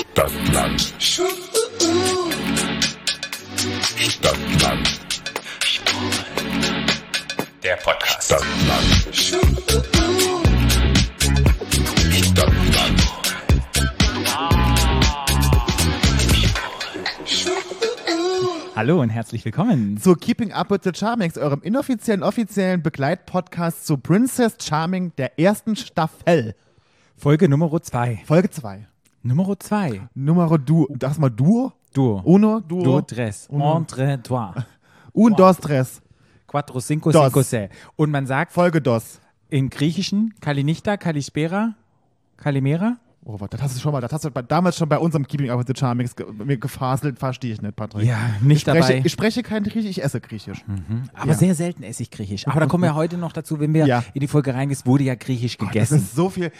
Stadtland. Stadtland. Der Podcast. Stadtland. Stadtland. Hallo und herzlich willkommen. zu Keeping Up with the Charmings, eurem inoffiziellen, offiziellen Begleitpodcast zu Princess Charming der ersten Staffel. Folge Nummer 2. Folge 2. Nummer 2. Numero du, das mal Duo? Duo. Uno, Duo. Duo tres. Uno. Entre toi. Un, dos, tres. Quattro, cinco, Dos. cinco, se. Und man sagt Folge dos. im Griechischen Kalinichta, Kalispera, Kalimera. Oh, warte, das hast du schon mal, das hast du damals schon bei unserem Keeping Up with the Charmings ge mir gefaselt, verstehe ich nicht, Patrick. Ja, nicht ich spreche, dabei. Ich spreche kein Griechisch, ich esse Griechisch. Aber Ja. sehr selten esse ich Griechisch. Aber da kommen wir heute noch dazu, wenn wir Ja. in die Folge reingehen. Es wurde ja Griechisch Es gegessen. ist so viel,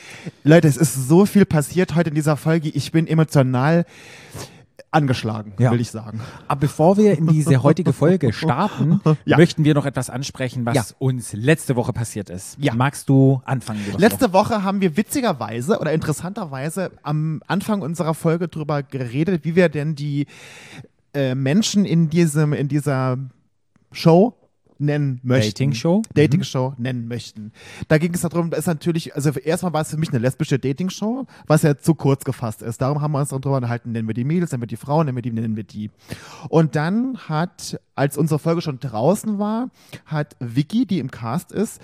Leute, es ist so viel passiert heute in dieser Folge. Ich bin emotional angeschlagen, Ja. will ich sagen. Aber bevor wir in diese heutige Folge starten, Ja. möchten wir noch etwas ansprechen, was Ja. uns letzte Woche passiert ist. Magst du anfangen? Letzte Woche haben wir witzigerweise oder interessanterweise am Anfang unserer Folge drüber geredet, wie wir denn die äh, Menschen in diesem in dieser Show nennen möchten. Dating-Show? Dating-Show nennen möchten. Da ging es darum, da ist natürlich, also erstmal war es für mich eine lesbische Dating-Show, was ja zu kurz gefasst ist. Darum haben wir uns darüber unterhalten, nennen wir die Mädels, nennen wir die Frauen, nennen wir die, nennen wir die. Und dann hat, als unsere Folge schon draußen war, hat Vicky, die im Cast ist,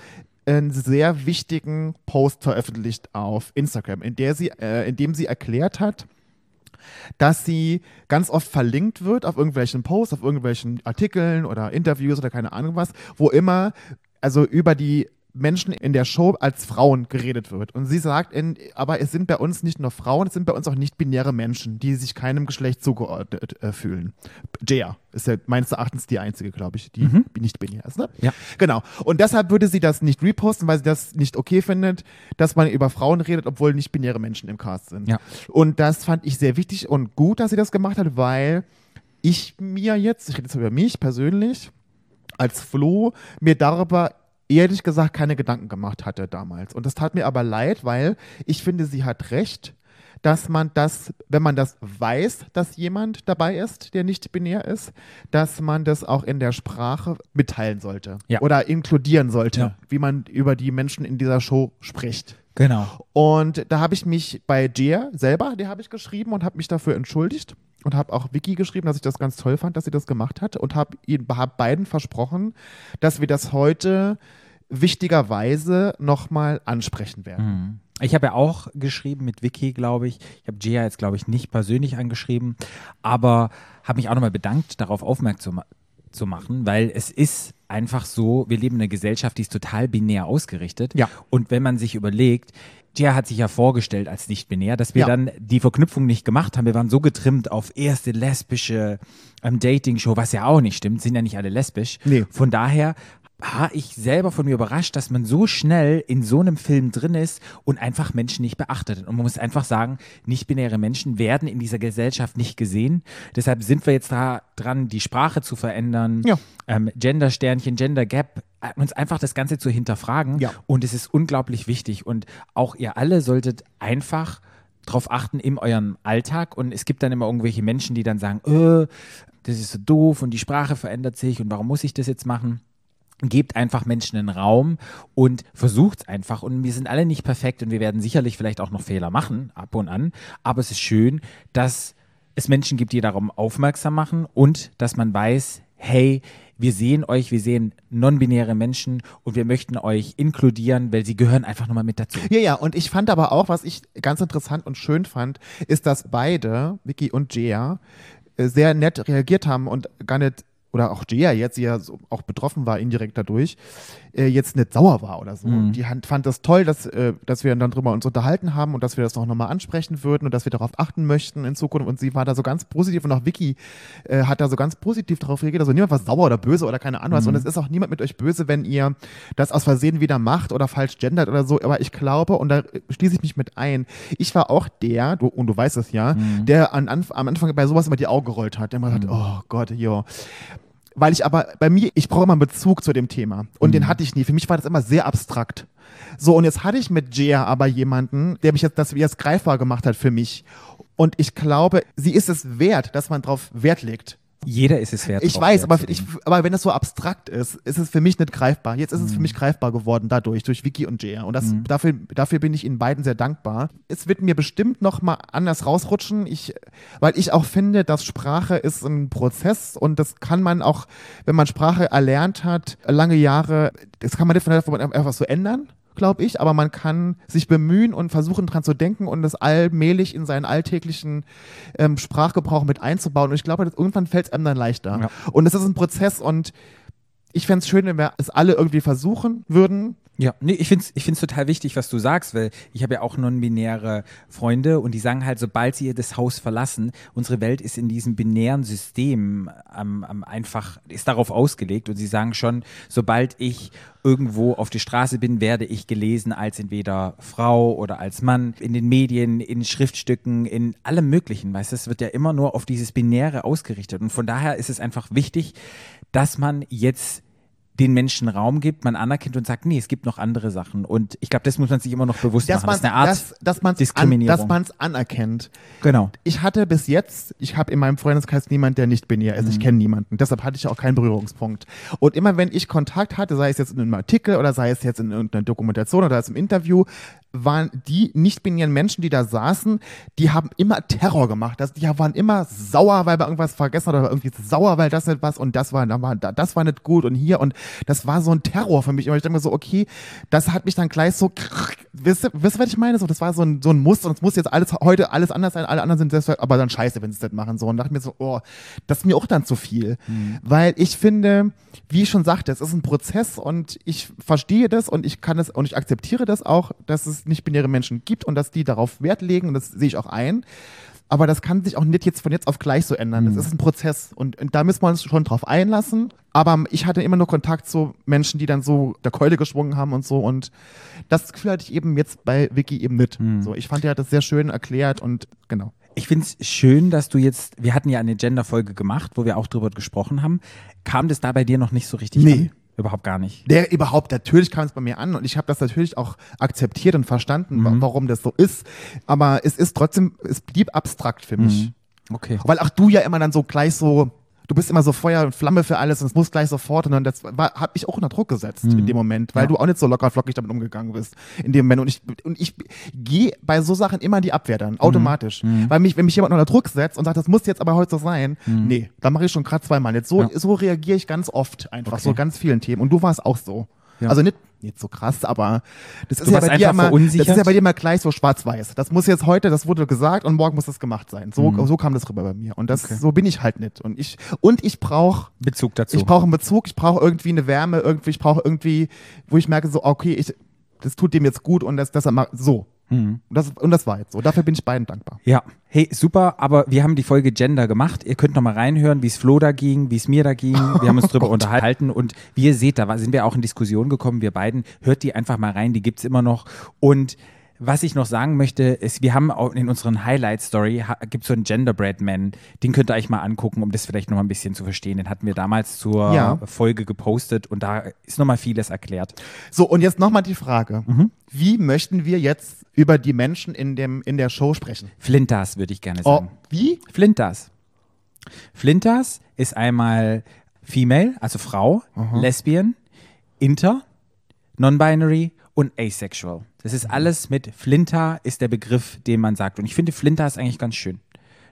einen sehr wichtigen Post veröffentlicht auf Instagram, in der sie, äh, in dem sie erklärt hat, dass sie ganz oft verlinkt wird auf irgendwelchen Posts, auf irgendwelchen Artikeln oder Interviews oder keine Ahnung was, wo immer also über die Menschen in der Show als Frauen geredet wird. Und sie sagt, in, aber es sind bei uns nicht nur Frauen, es sind bei uns auch nicht-binäre Menschen, die sich keinem Geschlecht zugeordnet äh, fühlen. Jaya ist ja meines Erachtens die einzige, glaube ich, die nicht binär ist. Ne? Ja. Genau. Und deshalb würde sie das nicht reposten, weil sie das nicht okay findet, dass man über Frauen redet, obwohl nicht-binäre Menschen im Cast sind. Ja. Und das fand ich sehr wichtig und gut, dass sie das gemacht hat, weil ich mir jetzt, ich rede jetzt über mich persönlich, als Flo mir darüber ehrlich gesagt keine Gedanken gemacht hatte damals. Und das tat mir aber leid, weil ich finde, sie hat recht, dass man das, wenn man das weiß, dass jemand dabei ist, der nicht binär ist, dass man das auch in der Sprache mitteilen sollte Ja. oder inkludieren sollte, Ja. wie man über die Menschen in dieser Show spricht. Genau. Und da habe ich mich bei Gia selber, der habe ich geschrieben und habe mich dafür entschuldigt und habe auch Vicky geschrieben, dass ich das ganz toll fand, dass sie das gemacht hat und habe hab beiden versprochen, dass wir das heute wichtigerweise nochmal ansprechen werden. Ich habe ja auch geschrieben mit Vicky, glaube ich. Ich habe Gia jetzt, glaube ich, nicht persönlich angeschrieben, aber habe mich auch nochmal bedankt, darauf aufmerksam zu machen, weil es ist einfach so, wir leben in einer Gesellschaft, die ist total binär ausgerichtet. Ja. Und wenn man sich überlegt, Gia hat sich ja vorgestellt als nicht binär, dass wir Ja. dann die Verknüpfung nicht gemacht haben. Wir waren so getrimmt auf erste lesbische ähm, Dating-Show, was ja auch nicht stimmt, sind ja nicht alle lesbisch. Nee. Von daher war ich selber von mir überrascht, dass man so schnell in so einem Film drin ist und einfach Menschen nicht beachtet. Und man muss einfach sagen, nicht-binäre Menschen werden in dieser Gesellschaft nicht gesehen. Deshalb sind wir jetzt da dran, die Sprache zu verändern, Ja. ähm, Gender-Sternchen, Gender-Gap, uns einfach das Ganze zu hinterfragen. Ja. Und es ist unglaublich wichtig. Und auch ihr alle solltet einfach drauf achten in eurem Alltag. Und es gibt dann immer irgendwelche Menschen, die dann sagen, äh, das ist so doof und die Sprache verändert sich und warum muss ich das jetzt machen? Gebt einfach Menschen einen Raum und versucht es einfach. Und wir sind alle nicht perfekt und wir werden sicherlich vielleicht auch noch Fehler machen, ab und an. Aber es ist schön, dass es Menschen gibt, die darum aufmerksam machen und dass man weiß, hey, wir sehen euch, wir sehen non-binäre Menschen und wir möchten euch inkludieren, weil sie gehören einfach nochmal mit dazu. Ja, ja, und ich fand aber auch, was ich ganz interessant und schön fand, ist, dass beide, Vicky und Gia, äh, sehr nett reagiert haben und gar nicht, oder auch Gia jetzt, die ja so auch betroffen war indirekt dadurch, äh, jetzt nicht sauer war oder so. Mhm. Die hand- fand das toll, dass, äh, dass wir dann drüber uns unterhalten haben und dass wir das auch nochmal ansprechen würden und dass wir darauf achten möchten in Zukunft. Und sie war da so ganz positiv und auch Vicky äh, hat da so ganz positiv darauf reagiert. Also niemand war sauer oder böse oder keine Ahnung was. Und es ist auch niemand mit euch böse, wenn ihr das aus Versehen wieder macht oder falsch gendert oder so. Aber ich glaube, und da schließe ich mich mit ein, ich war auch der, du, und du weißt es ja, der an, Anf am Anfang bei sowas immer die Augen gerollt hat. Der immer hat, oh Gott, jo. Weil ich aber, bei mir, ich brauche immer einen Bezug zu dem Thema. Und den hatte ich nie. Für mich war das immer sehr abstrakt. So, und jetzt hatte ich mit Jia aber jemanden, der mich jetzt, das jetzt greifbar gemacht hat für mich. Und ich glaube, sie ist es wert, dass man drauf Wert legt. Jeder ist es wert. Ich weiß, aber, ich, aber wenn das so abstrakt ist, ist es für mich nicht greifbar. Jetzt ist es für Mhm. mich greifbar geworden dadurch, durch Vicky und Jaya. Und das, dafür, dafür bin ich Ihnen beiden sehr dankbar. Es wird mir bestimmt noch mal anders rausrutschen, ich, weil ich auch finde, dass Sprache ist ein Prozess und das kann man auch, wenn man Sprache erlernt hat, lange Jahre, das kann man nicht von einfach so ändern glaube ich, aber man kann sich bemühen und versuchen dran zu denken und das allmählich in seinen alltäglichen ähm, Sprachgebrauch mit einzubauen. Und ich glaube, irgendwann fällt es einem dann leichter. Ja. Und es ist ein Prozess und ich fände es schön, wenn wir es alle irgendwie versuchen würden. Ja, nee, ich finde es ich find's total wichtig, was du sagst, weil ich habe ja auch non-binäre Freunde und die sagen halt, sobald sie das Haus verlassen, unsere Welt ist in diesem binären System ähm, ähm, einfach, ist darauf ausgelegt und sie sagen schon, sobald ich irgendwo auf die Straße bin, werde ich gelesen als entweder Frau oder als Mann, in den Medien, in Schriftstücken, in allem Möglichen, weißt du, es wird ja immer nur auf dieses Binäre ausgerichtet und von daher ist es einfach wichtig, dass man jetzt den Menschen Raum gibt, man anerkennt und sagt, nee, es gibt noch andere Sachen. Und ich glaube, das muss man sich immer noch bewusst Dass machen. man Das ist eine Art dass, dass man's an, dass man's anerkennt. genau. Ich hatte bis jetzt, ich habe in meinem Freundeskreis niemand, der nicht binär ist. Mhm. Ich kenne niemanden. Deshalb hatte ich auch keinen Berührungspunkt. Und immer wenn ich Kontakt hatte, sei es jetzt in einem Artikel oder sei es jetzt in irgendeiner Dokumentation oder als im Interview, waren die nicht-binären Menschen, die da saßen, die haben immer Terror gemacht. Das, die waren immer sauer, weil man irgendwas vergessen hat oder irgendwie sauer, weil das nicht was und das war, das war, das war nicht gut und hier und das war so ein Terror für mich. Und ich dachte mir so, okay, das hat mich dann gleich so, wisst ihr, wisst ihr, was ich meine? So, das war so ein, so ein Muster und es muss jetzt alles heute alles anders sein, alle anderen sind selbst, aber dann scheiße, wenn sie es nicht machen. So, und dachte mir so, oh, das ist mir auch dann zu viel. Weil ich finde, wie ich schon sagte, es ist ein Prozess und ich verstehe das und ich kann es und ich akzeptiere das auch, dass es nicht-binäre Menschen gibt und dass die darauf Wert legen und das sehe ich auch ein. Aber das kann sich auch nicht jetzt von jetzt auf gleich so ändern. Das ist ein Prozess und, und da müssen wir uns schon drauf einlassen. Aber ich hatte immer nur Kontakt zu Menschen, die dann so der Keule geschwungen haben und so. Und das Gefühl hatte ich eben jetzt bei Vicky eben nicht. So, ich fand, er hat das sehr schön erklärt und genau. Ich finde es schön, dass du jetzt, wir hatten ja eine Gender-Folge gemacht, wo wir auch drüber gesprochen haben. Kam das da bei dir noch nicht so richtig Nee. an? Überhaupt gar nicht. Der überhaupt, natürlich kam es bei mir an und ich habe das natürlich auch akzeptiert und verstanden, wa- warum das so ist. Aber es ist trotzdem, es blieb abstrakt für mich. Okay. Weil auch du ja immer dann so gleich so, du bist immer so Feuer und Flamme für alles und es muss gleich sofort und dann das war, hat mich auch unter Druck gesetzt in dem Moment, weil Ja. du auch nicht so locker flockig damit umgegangen bist in dem Moment und ich und ich gehe bei so Sachen immer in die Abwehr dann automatisch, weil mich wenn mich jemand unter Druck setzt und sagt, das muss jetzt aber heute so sein, nee, dann mache ich schon gerade zweimal jetzt so Ja. so reagiere ich ganz oft einfach Okay. so ganz vielen Themen und du warst auch so. Ja. Also nicht nicht so krass, aber das ist Du ja bei dir immer, das ist ja bei dir immer gleich so schwarz-weiß. Das muss jetzt heute, das wurde gesagt und morgen muss das gemacht sein. So, so kam das rüber bei mir. Und das, Mhm. Okay. so bin ich halt nicht. Und ich, und ich brauche, Bezug dazu. ich brauche einen Bezug, ich brauche irgendwie eine Wärme, irgendwie, ich brauche irgendwie, wo ich merke so, okay, ich, das tut dem jetzt gut und das, das so. Mhm. Und das, und das war jetzt so. Dafür bin ich beiden dankbar. Ja, hey, super, aber wir haben die Folge Gender gemacht. Ihr könnt noch mal reinhören, wie es Flo da ging, wie es mir da ging. Wir haben uns drüber unterhalten und wie ihr seht, da sind wir auch in Diskussion gekommen, wir beiden. Hört die einfach mal rein, die gibt's immer noch. Und was ich noch sagen möchte, ist, wir haben auch in unseren Highlight-Story, gibt so einen Genderbread Man, den könnt ihr euch mal angucken, um das vielleicht noch mal ein bisschen zu verstehen. Den hatten wir damals zur Ja. Folge gepostet und da ist noch mal vieles erklärt. So, und jetzt nochmal die Frage. Mhm. Wie möchten wir jetzt über die Menschen in, dem, in der Show sprechen? Flintas, würde ich gerne Oh, sagen. wie? Flintas. Flintas ist einmal Female, also Frau, Lesbian, Inter, Non-Binary und Asexual. Das ist alles mit Flinter ist der Begriff, den man sagt. Und ich finde Flinter ist eigentlich ganz schön.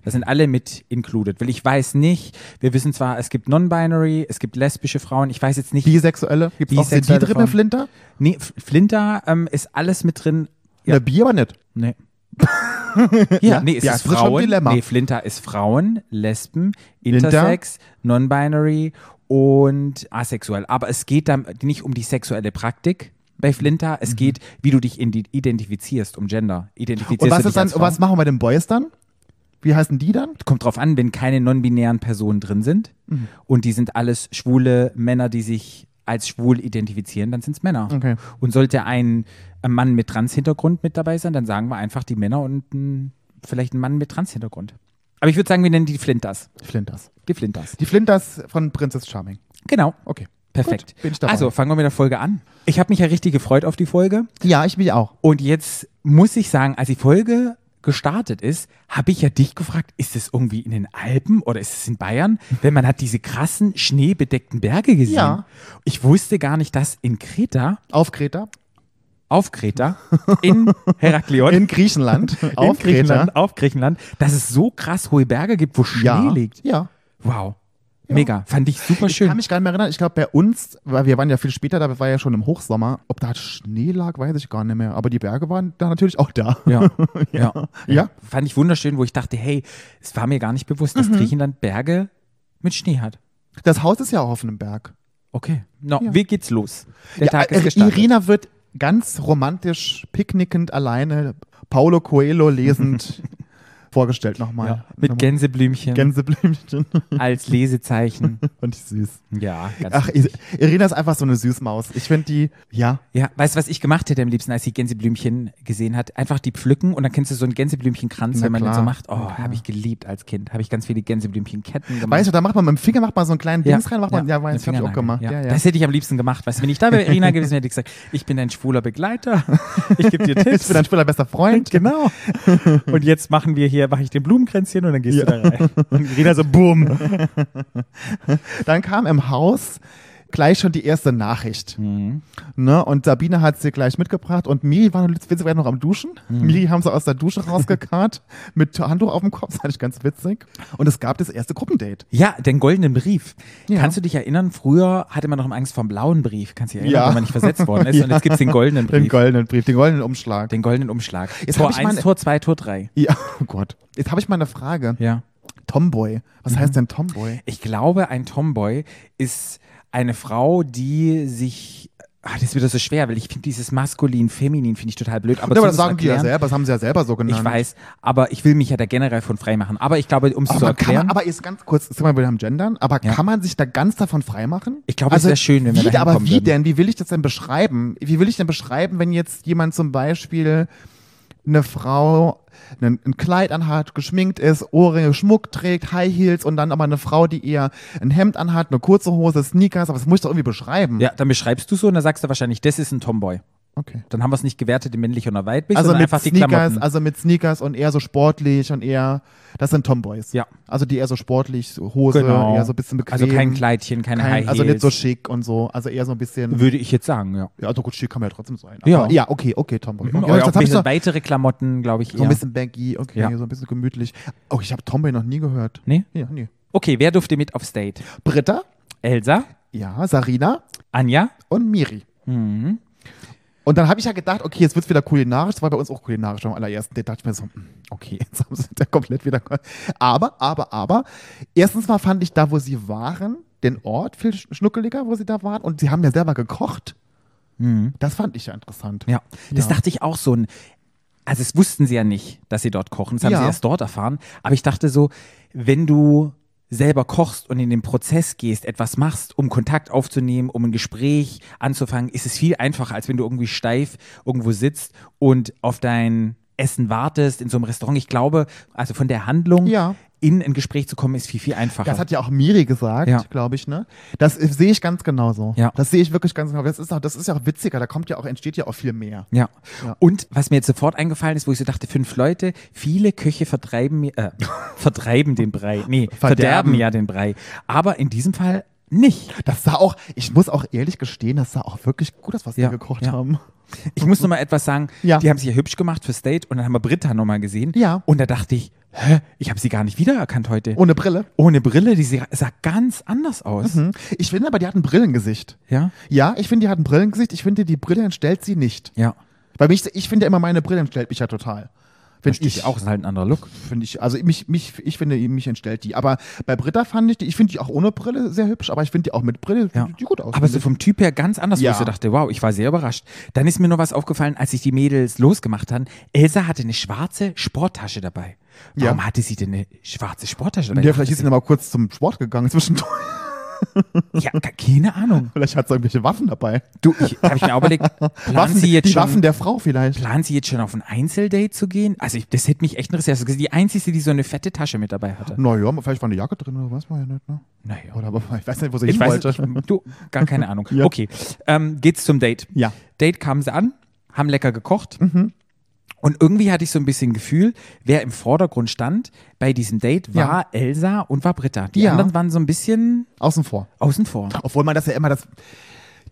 Da sind alle mit included. Weil ich weiß nicht, wir wissen zwar, es gibt Non-Binary, es gibt lesbische Frauen, ich weiß jetzt nicht. Bisexuelle? Gibt es auch die Bisexuelle drin, Frauen. Flinter? Nee, Flinter ähm, ist alles mit drin. Ja. Na, Bier aber nicht. Nee. ja, nee, es Ja, ist das ist Frauen. Dilemma. Nee, Flinter ist Frauen, Lesben? Intersex, Non-Binary und asexuell. Aber es geht dann nicht um die sexuelle Praktik bei Flinter. Es geht, wie du dich identifizierst, um Gender. Identifizierst Und was ist dann, was machen wir bei den Boys dann? Wie heißen die dann? Kommt drauf an, wenn keine non-binären Personen drin sind Mhm. und die sind alles schwule Männer, die sich als schwul identifizieren, dann sind es Männer. Okay. Und sollte ein, ein Mann mit Trans-Hintergrund mit dabei sein, dann sagen wir einfach die Männer und ein, vielleicht ein Mann mit Trans-Hintergrund. Aber ich würde sagen, wir nennen die Flinters. Flinters. Die Flinters. Die Flinters von Princess Charming. Genau. Okay. Perfekt. Gut, bin ich dabei. Also fangen wir mit der Folge an. Ich habe mich ja richtig gefreut auf die Folge. Ja, ich mich auch. Und jetzt muss ich sagen, als die Folge gestartet ist, habe ich ja dich gefragt, ist es irgendwie in den Alpen oder ist es in Bayern? Wenn man hat diese krassen schneebedeckten Berge gesehen. Ja. Ich wusste gar nicht, dass in Kreta, Auf Kreta. auf Kreta, in Heraklion, In Griechenland. in auf Griechenland, Kreta. auf Griechenland, dass es so krass hohe Berge gibt, wo Schnee Ja. liegt. Ja. Wow. Mega. Fand ich super Ich schön. kann mich gar nicht mehr erinnern. Ich glaube, bei uns, weil wir waren ja viel später, da war ja schon im Hochsommer. Ob da Schnee lag, weiß ich gar nicht mehr. Aber die Berge waren da natürlich auch da. ja. ja. Ja. Fand ich wunderschön, wo ich dachte, hey, es war mir gar nicht bewusst, Mhm. dass Griechenland Berge mit Schnee hat. Das Haus ist ja auch auf einem Berg. Okay. No, Ja. Wie geht's los? Der Tag äh, ist gestartet. Irina wird ganz romantisch, picknickend alleine Paulo Coelho lesend vorgestellt nochmal. ja. Mit Gänseblümchen Gänseblümchen. als Lesezeichen. Ich süß. Ja, ganz Ach. I- Irina ist einfach so eine Süßmaus. Ich finde die, ja, Ja, weißt du, was ich gemacht hätte am liebsten, als sie Gänseblümchen gesehen hat? Einfach die pflücken und dann kennst du so einen Gänseblümchenkranz, Na wenn man den klar. so macht. Oh, habe ich geliebt als Kind. Habe ich ganz viele Gänseblümchenketten gemacht. weißt du, da macht man mit dem Finger macht man so einen kleinen Dings rein, macht man, ja, eine weiß, hab ich auch gemacht. Ja. Ja, Das hätte ich am liebsten gemacht. Weißt du, wenn ich da wäre, Irina gewesen wäre, hätte ich gesagt, ich bin dein schwuler Begleiter. Ich gebe dir Tipps. Ich bin dein Spieler bester Freund. Genau. Und jetzt machen wir hier, mache ich den Blumenkränzchen und dann gehst du da rein. Und Irina so, boom. Dann kam im Haus gleich schon die erste Nachricht. Mhm. Ne? Und Sabine hat sie gleich mitgebracht und Miri war witzigerweise noch am Duschen. Mhm. Miri haben sie aus der Dusche rausgekarrt mit Handtuch auf dem Kopf, das fand ich ganz witzig. Und es gab das erste Gruppendate. Ja, den goldenen Brief. Ja. Kannst du dich erinnern, früher hatte man noch Angst vor dem blauen Brief. Kannst du dich erinnern, Ja. wenn man nicht versetzt worden ist. Und Ja. jetzt gibt's den goldenen Brief. Den goldenen Brief, den goldenen Umschlag. den goldenen Umschlag. Jetzt Tor hab ich 1, meine- Tor 2, Tor 3. ja, oh Gott. Jetzt habe ich mal eine Frage. Ja. Tomboy. Was Mhm. heißt denn Tomboy? Ich glaube, ein Tomboy ist eine Frau, die sich. Ah, das ist wieder so schwer, weil ich finde dieses maskulin, feminin finde ich total blöd. Aber, Ja, aber das sagen die ja Erklären- selber, das haben sie ja selber so genannt. Ich weiß, aber ich will mich ja da generell von frei machen. Aber ich glaube, um es zu erklären. man, aber jetzt ganz kurz, sind wir wieder am Gendern, aber Ja. kann man sich da ganz davon freimachen? Ich glaube, es wär schön, wenn wir wie, da Aber wie denn? Wie will ich das denn beschreiben? Wie will ich denn beschreiben, wenn jetzt jemand zum Beispiel eine Frau ein, ein Kleid anhat, geschminkt ist, Ohrringe, Schmuck trägt, High Heels und dann aber eine Frau, die eher ein Hemd anhat, eine kurze Hose, Sneakers, aber das muss ich doch irgendwie beschreiben. ja, dann beschreibst du so und dann sagst du wahrscheinlich, das ist ein Tomboy. Okay. Dann haben wir es nicht gewertet in männlich oder weiblich, Also sondern mit einfach die Sneakers, Klamotten. also mit Sneakers und eher so sportlich und eher, das sind Tomboys. Ja. Also die eher so sportlich, so Hose, Genau. eher so ein bisschen bequem. also kein Kleidchen, keine Kein, High Heels. also nicht so schick und so, also eher so ein bisschen. Würde ich jetzt sagen, ja. Ja, also gut, schick kann man ja trotzdem sein. Ja. Aber, ja, okay, okay, Tomboy. Mhm. Okay, Oder auch ein bisschen so, weitere Klamotten, glaube ich, so eher. ein bisschen baggy, okay, Ja. so ein bisschen gemütlich. Oh, ich habe Tomboy noch nie gehört. nee? Ja, nee. Okay, wer durfte mit aufs Date? Britta, Elsa, ja, Sarina Anja, und Miri. mhm. Und dann habe ich ja gedacht, okay, jetzt wird's wieder kulinarisch. Das war bei uns auch kulinarisch beim allerersten. Da dachte ich mir so, hm, okay, jetzt haben sie da komplett wieder. Aber, aber, aber, erstens mal fand ich da, wo sie waren, den Ort viel sch- schnuckeliger, wo sie da waren. Und sie haben ja selber gekocht. Das fand ich ja interessant. Mhm. Ja, das Ja. dachte ich auch so ein. Also, es wussten sie ja nicht, dass sie dort kochen. Das haben Ja. sie erst dort erfahren. Aber ich dachte so, wenn du selber kochst und in den Prozess gehst, etwas machst, um Kontakt aufzunehmen, um ein Gespräch anzufangen, ist es viel einfacher, als wenn du irgendwie steif irgendwo sitzt und auf dein Essen wartest in so einem Restaurant. Ich glaube, also von der Handlung Ja. in ein Gespräch zu kommen, ist viel, viel einfacher. Das hat ja auch Miri gesagt, Ja. glaube ich, ne? Das äh, sehe ich ganz genauso. Ja. Das sehe ich wirklich ganz genau. Das ist, auch, das ist ja auch witziger, da kommt ja auch, entsteht ja auch viel mehr. Ja. Ja. Und was mir jetzt sofort eingefallen ist, wo ich so dachte, fünf Leute, viele Köche vertreiben, mir- äh, vertreiben den Brei. Nee, verderben. Verderben. ja den Brei. Aber in diesem Fall nicht. Das sah auch, ich muss auch ehrlich gestehen, das sah auch wirklich gut aus, was Ja, die gekocht ja. haben. Ich muss noch mal etwas sagen. Ja. Die haben sich ja hübsch gemacht fürs Date und dann haben wir Britta noch mal gesehen. Ja. Und da dachte ich, hä, ich habe sie gar nicht wiedererkannt heute. Ohne Brille. Ohne Brille, die sah, ganz anders aus. Hm. Ich finde aber, die hat ein Brillengesicht. Ja? Ja, ich finde, die hat ein Brillengesicht. Ich finde, die Brille entstellt sie nicht. Ja. Weil mich, ich finde ja immer, meine Brille entstellt mich ja total. Steht ich auch, ist halt ein anderer Look. finde ich, also mich, mich, ich finde, mich entstellt die. Aber bei Britta fand ich die, ich finde die auch ohne Brille sehr hübsch, aber ich finde die auch mit Brille, Ja. die gut aus. Aber so vom Typ her ganz anders, wo Ja. ich so dachte, wow, ich war sehr überrascht. Dann ist mir noch was aufgefallen, als sich die Mädels losgemacht haben. Elsa hatte eine schwarze Sporttasche dabei. Warum Ja. hatte sie denn eine schwarze Sporttasche dabei? ja, vielleicht ist sie noch mal kurz zum Sport gegangen zwischendurch. Ja, gar- keine Ahnung. Vielleicht hat sie irgendwelche Waffen dabei. Du, ich, habe ich mir auch überlegt, planen Waffen, sie jetzt die schon, Waffen der Frau vielleicht. planen sie jetzt schon auf ein Einzeldate zu gehen? Also ich, das hätte mich echt interessiert. Also die einzige, die so eine fette Tasche mit dabei hatte. Naja, vielleicht war eine Jacke drin oder was, war ja nicht, ne? Naja. Oder aber ich weiß nicht, wo sie Ich hin weiß wollte. nicht, du, gar keine Ahnung. Ja. Okay, ähm, geht's zum Date. Ja. Date kamen sie an, haben lecker gekocht. Mhm. Und irgendwie hatte ich so ein bisschen Gefühl, wer im Vordergrund stand bei diesem Date, war Ja. Elsa und war Britta. Die Ja. anderen waren so ein bisschen Außen vor. außen vor. Obwohl man das ja immer, das,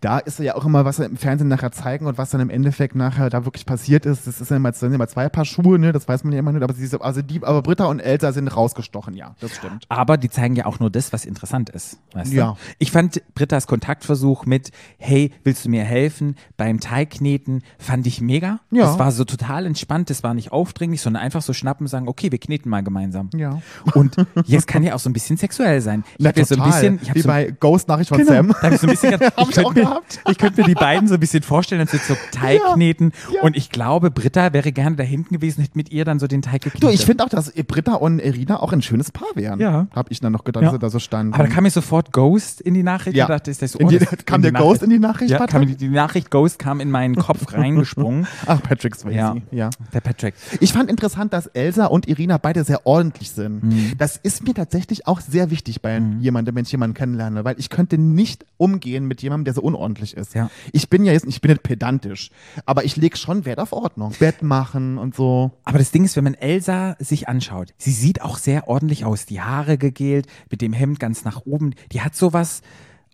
da ist ja auch immer, was sie im Fernsehen nachher zeigen und was dann im Endeffekt nachher da wirklich passiert ist. Das ist ja immer, das sind immer zwei Paar Schuhe, ne? Das weiß man ja immer nicht. Aber, sie, also die, aber Britta und Elsa sind rausgestochen, ja, das stimmt. Aber die zeigen ja auch nur das, was interessant ist. Weißt Ja. Du? Ich fand Brittas Kontaktversuch mit, hey, willst du mir helfen beim Teigkneten, fand ich mega. Ja. Das war so total entspannt, das war nicht aufdringlich, sondern einfach so schnappen und sagen, okay, wir kneten mal gemeinsam. Ja. Und jetzt kann ja auch so ein bisschen sexuell sein. Ich Na, jetzt so ein total. bisschen, Wie so, bei Ghost-Nachricht von Genau. Sam. Da hab ich so ein bisschen, ich, ich könnte auch mir, gehabt. ich könnte mir die beiden so ein bisschen vorstellen, dass sie so Teig Ja. kneten. Ja. Und ich glaube, Britta wäre gerne da hinten gewesen, hätte mit ihr dann so den Teig geknetet. Du, ich finde auch, dass Britta und Irina auch ein schönes Paar wären. Ja. Hab ich dann noch gedacht, Ja. dass sie da so standen. Aber da kam mir sofort Ghost in die Nachricht. Ja. Ich dachte, ist das so, In die- das- kam der die Ghost in die Nachricht, Ja, kam die, die Nachricht Ghost kam in meinen Kopf reingesprungen. Ach, Patrick Swayze. Ja. ja. Der Patrick. Ich fand interessant, dass Elsa und Irina beide sehr ordentlich sind. Mhm. Das ist mir tatsächlich auch sehr wichtig bei jemandem, wenn ich jemanden kennenlerne, weil ich könnte nicht umgehen mit jemandem, der so unordentlich ist. Ja. Ich bin ja jetzt, ich bin nicht pedantisch, aber ich lege schon Wert auf Ordnung. Bett machen und so. Aber das Ding ist, wenn man Elsa sich anschaut, sie sieht auch sehr ordentlich aus. Die Haare gegelt, mit dem Hemd ganz nach oben. Die hat sowas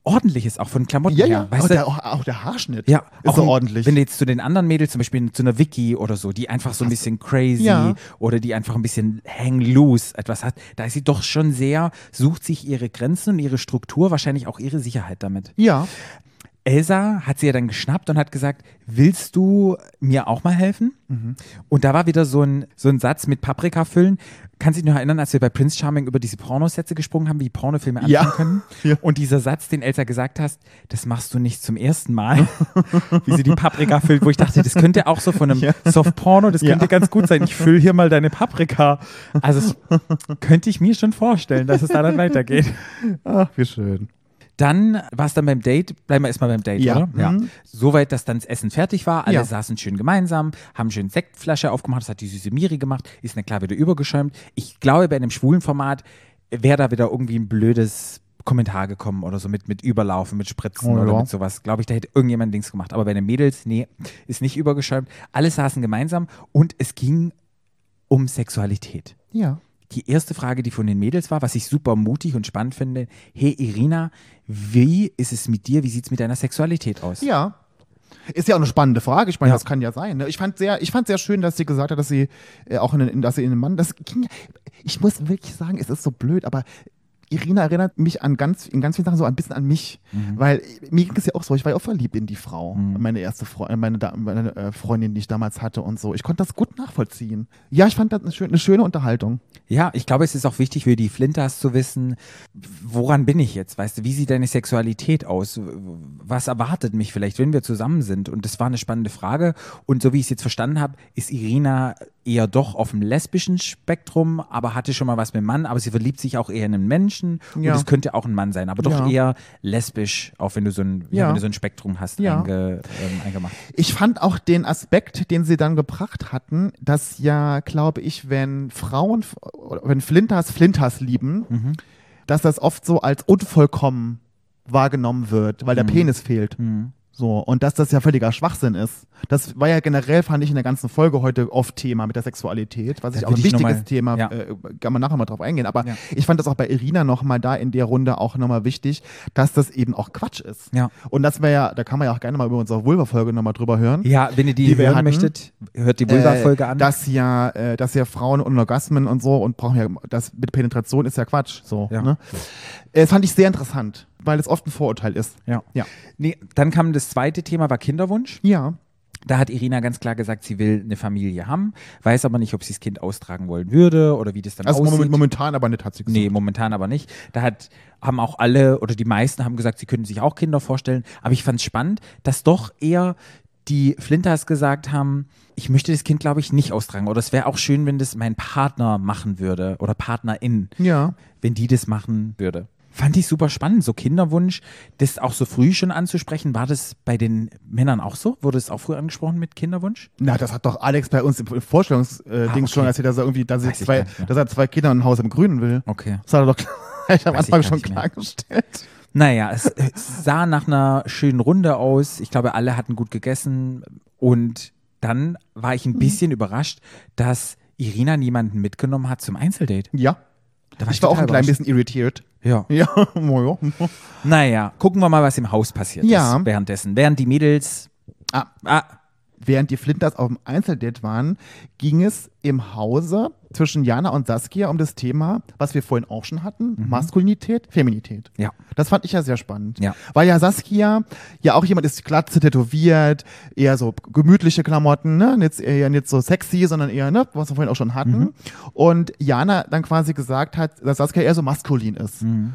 Ordentliches auch von Klamotten Ja, her. ja. Weißt auch, du? der, auch, auch der Haarschnitt Ja, ist auch so ordentlich. Wenn du jetzt zu den anderen Mädels, zum Beispiel zu einer Vicky oder so, die einfach so ein bisschen crazy Ja. oder die einfach ein bisschen hang loose etwas hat, da ist sie doch schon sehr, sucht sich ihre Grenzen und ihre Struktur, wahrscheinlich auch ihre Sicherheit damit. ja. Elsa hat sie ja dann geschnappt und hat gesagt, willst du mir auch mal helfen? Mhm. Und da war wieder so ein, so ein Satz mit Paprika füllen. Kannst du dich noch erinnern, als wir bei Prince Charming über diese Pornosätze gesprungen haben, wie Pornofilme anfangen Ja. können? Ja. Und dieser Satz, den Elsa gesagt hast, das machst du nicht zum ersten Mal, wie sie die Paprika füllt, wo ich dachte, das könnte auch so von einem Ja. Soft-Porno, das könnte ganz gut sein. Ich fülle hier mal deine Paprika. Also das könnte ich mir schon vorstellen, dass es da dann weitergeht. Ach, wie schön. Dann war es dann beim Date, bleiben wir erstmal beim Date, Ja. oder? Ja. Mhm. Soweit, dass dann das Essen fertig war, alle Ja. saßen schön gemeinsam, haben schön Sektflasche aufgemacht, das hat die süße Miri gemacht, ist dann klar wieder übergeschäumt. Ich glaube, bei einem schwulen Format wäre da wieder irgendwie ein blödes Kommentar gekommen oder so mit, mit Überlaufen, mit Spritzen Oh, oder ja. mit sowas. Glaube ich, da hätte irgendjemand Dings gemacht. Aber bei den Mädels, nee, ist nicht übergeschäumt. Alle saßen gemeinsam und es ging um Sexualität. Ja. Die erste Frage, die von den Mädels war, was ich super mutig und spannend finde, hey Irina, wie ist es mit dir, wie sieht es mit deiner Sexualität aus? Ja. Ist ja auch eine spannende Frage. Ich meine, Ja. das kann ja sein. Ne? Ich fand sehr, ich fand sehr schön, dass sie gesagt hat, dass sie äh, auch in, in, dass sie in einem Mann. Das ging, ich muss wirklich sagen, es ist so blöd, aber Irina erinnert mich an ganz, in ganz vielen Sachen so ein bisschen an mich, Mhm. weil äh, mir ging es ja auch so. Ich war ja auch verliebt in die Frau, meine erste Freundin, meine, Da- meine äh, Freundin, die ich damals hatte und so. Ich konnte das gut nachvollziehen. Ja, ich fand das eine, schön, eine schöne Unterhaltung. Ja, ich glaube, es ist auch wichtig für die Flinters zu wissen, woran bin ich jetzt? Weißt du, wie sieht deine Sexualität aus? Was erwartet mich vielleicht, wenn wir zusammen sind? Und das war eine spannende Frage. Und so wie ich es jetzt verstanden habe, ist Irina eher doch auf dem lesbischen Spektrum, aber hatte schon mal was mit einem Mann, aber sie verliebt sich auch eher in einen Menschen. Ja. Und es könnte auch ein Mann sein, aber doch Ja. eher lesbisch, auch wenn du so ein, ja. Wenn du so ein Spektrum hast, einge, ähm, eingemacht. Ich fand auch den Aspekt, den sie dann gebracht hatten, dass ja, glaube ich, wenn Frauen, wenn Flinters Flinters lieben, Mhm. dass das oft so als unvollkommen wahrgenommen wird, weil der Mhm. Penis fehlt. So, und dass das ja völliger Schwachsinn ist. Das war ja generell, fand ich in der ganzen Folge heute oft Thema mit der Sexualität, was Da ich auch ein ich wichtiges mal- Thema, ja. äh, kann man nachher mal drauf eingehen, aber Ja. ich fand das auch bei Irina nochmal da in der Runde auch nochmal wichtig, dass das eben auch Quatsch ist. Ja. Und das wäre ja, da kann man ja auch gerne mal über unsere Vulva-Folge nochmal drüber hören. Ja, wenn ihr die, Die hören hatten, möchtet, hört die Vulva-Folge Äh, an. Dass ja, äh, dass ja Frauen und Orgasmen und so und brauchen ja, das mit Penetration ist ja Quatsch. So, Ja. ne? Äh, fand ich sehr interessant, weil es oft ein Vorurteil ist. ja. Ja. Nee, dann kam das zweite Thema, war Kinderwunsch. Ja. Da hat Irina ganz klar gesagt, sie will eine Familie haben, weiß aber nicht, ob sie das Kind austragen wollen würde oder wie das dann Also aussieht. moment, momentan aber nicht, hat sie gesagt. Nee, momentan aber nicht. Da hat, haben auch alle oder die meisten haben gesagt, sie können sich auch Kinder vorstellen. Aber ich fand es spannend, dass doch eher die Flinters gesagt haben, ich möchte das Kind, glaube ich, nicht austragen. Oder es wäre auch schön, wenn das mein Partner machen würde oder Partnerin, Ja. wenn die das machen würde. Fand ich super spannend, so Kinderwunsch, das auch so früh schon anzusprechen. War das bei den Männern auch so? Wurde es auch früh angesprochen mit Kinderwunsch? Na, das hat doch Alex bei uns im Vorstellungsding äh, Ah, okay. schon erzählt, dass er irgendwie, dass, er ich zwei, dass er zwei Kinder und ein Haus im Grünen will. Okay. Das hat er doch gleich am Weiß ich Anfang schon klargestellt. Naja, es, es sah nach einer schönen Runde aus. Ich glaube, alle hatten gut gegessen und dann war ich ein Mhm. bisschen überrascht, dass Irina niemanden mitgenommen hat zum Einzeldate. Ja. Da Ich war auch ein klein bisschen irritiert. Ja. Ja, oh ja. Naja, gucken wir mal, was im Haus passiert Ja. ist währenddessen. Während die Mädels. Ah. Ah, Während die Flinters auf dem Einzeldate waren, ging es im Hause zwischen Jana und Saskia um das Thema, was wir vorhin auch schon hatten, Maskulinität, Feminität. ja. Das fand ich ja sehr spannend. Ja. Weil ja Saskia ja auch jemand ist, glatze tätowiert, eher so gemütliche Klamotten, ne? Jetzt eher nicht so sexy, sondern eher, ne, was wir vorhin auch schon hatten. Mhm. Und Jana dann quasi gesagt hat, dass Saskia eher so maskulin ist. Mhm.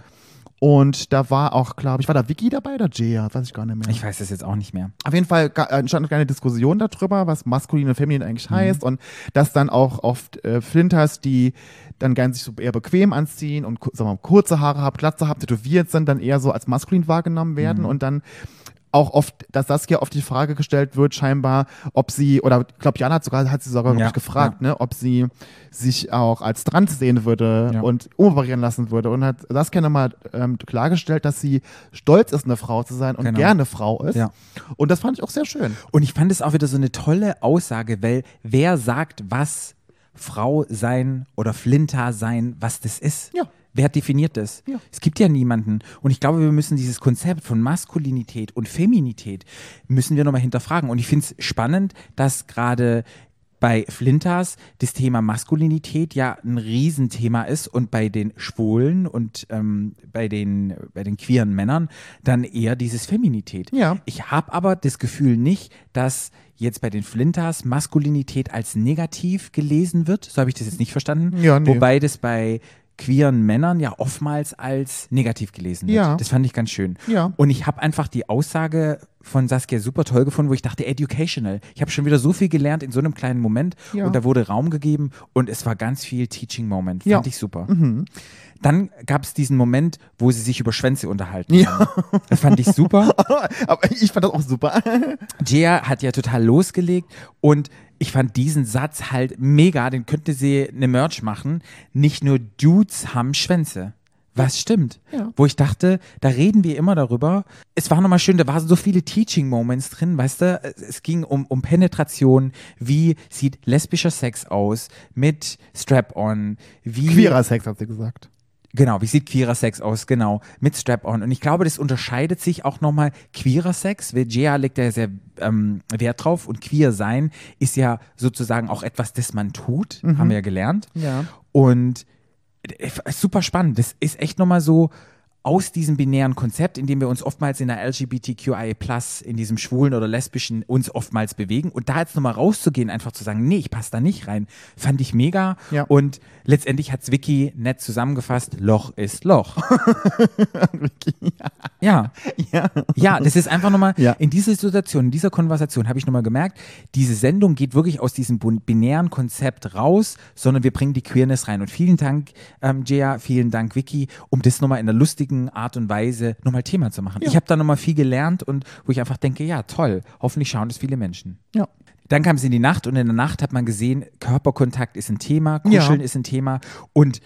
Und da war auch, glaube ich, war da Vicky dabei oder Jaya? Weiß ich gar nicht mehr. Ich weiß es jetzt auch nicht mehr. Auf jeden Fall äh, entstand eine kleine Diskussion darüber, was maskulin und feminin eigentlich heißt und dass dann auch oft äh, Flinters, die dann gerne sich so eher bequem anziehen und sagen wir mal, kurze Haare haben, glatze haben, tätowiert sind, dann eher so als maskulin wahrgenommen werden und dann auch oft, dass Saskia oft die Frage gestellt wird, scheinbar, ob sie, oder ich glaube, Jana hat sogar, hat sie sogar Ja, gefragt, ne, ob sie sich auch als trans sehen würde Ja. und umoperieren lassen würde. Und hat Saskia nochmal ähm, klargestellt, dass sie stolz ist, eine Frau zu sein und Genau. gerne Frau ist. Ja. Und das fand ich auch sehr schön. Und ich fand es auch wieder so eine tolle Aussage, weil wer sagt, was Frau sein oder Flinter sein, was das ist? Ja. Wer definiert das? Ja. Es gibt ja niemanden. Und ich glaube, wir müssen dieses Konzept von Maskulinität und Feminität müssen wir nochmal hinterfragen. Und ich finde es spannend, dass gerade bei Flinters das Thema Maskulinität ja ein Riesenthema ist und bei den Schwulen und ähm, bei, den, bei den queeren Männern dann eher dieses Feminität. Ja. Ich habe aber das Gefühl nicht, dass jetzt bei den Flinters Maskulinität als negativ gelesen wird. So habe ich das jetzt nicht verstanden. Ja, nee. Wobei das bei queeren Männern ja oftmals als negativ gelesen wird. Ja. Das fand ich ganz schön. Ja. Und ich habe einfach die Aussage von Saskia super toll gefunden, wo ich dachte, educational. Ich habe schon wieder so viel gelernt in so einem kleinen Moment Ja. und da wurde Raum gegeben und es war ganz viel Teaching Moment. Fand Ja. Mhm. ich super. Dann gab es diesen Moment, wo sie sich über Schwänze unterhalten. Ja. haben. Das fand ich super. Aber ich fand das auch super. Jia hat ja total losgelegt und ich fand diesen Satz halt mega, den könnte sie eine Merch machen. Nicht nur Dudes haben Schwänze. Was stimmt? Ja. Wo ich dachte, da reden wir immer darüber. Es war nochmal schön, da waren so viele Teaching Moments drin, weißt du? Es ging um, um Penetration. Wie sieht lesbischer Sex aus? Mit Strap-on? Wie Queerer Sex, hat sie gesagt. Genau, wie sieht queerer Sex aus? Genau, mit Strap-on. Und ich glaube, das unterscheidet sich auch nochmal queerer Sex, Jia legt da sehr ähm, Wert drauf und queer sein ist ja sozusagen auch etwas, das man tut, haben wir ja gelernt. Ja. Und äh, super spannend. Das ist echt nochmal so aus diesem binären Konzept, in dem wir uns oftmals in der LGBTQIA+, in diesem schwulen oder lesbischen uns oftmals bewegen und da jetzt nochmal rauszugehen, einfach zu sagen, nee, ich passe da nicht rein, fand ich mega Ja. und letztendlich hat's Vicky nett zusammengefasst, Loch ist Loch. ja. Ja. Ja, das ist einfach nochmal, Ja. in dieser Situation, in dieser Konversation habe ich nochmal gemerkt, diese Sendung geht wirklich aus diesem binären Konzept raus, sondern wir bringen die Queerness rein. Und vielen Dank, ähm, Jaya, vielen Dank, Vicky, um das nochmal in einer lustigen Art und Weise nochmal Thema zu machen. Ja. Ich habe da nochmal viel gelernt und wo ich einfach denke, ja, toll, hoffentlich schauen das viele Menschen. Ja. Dann kam es in die Nacht und in der Nacht hat man gesehen, Körperkontakt ist ein Thema, Kuscheln Ja. ist ein Thema. Und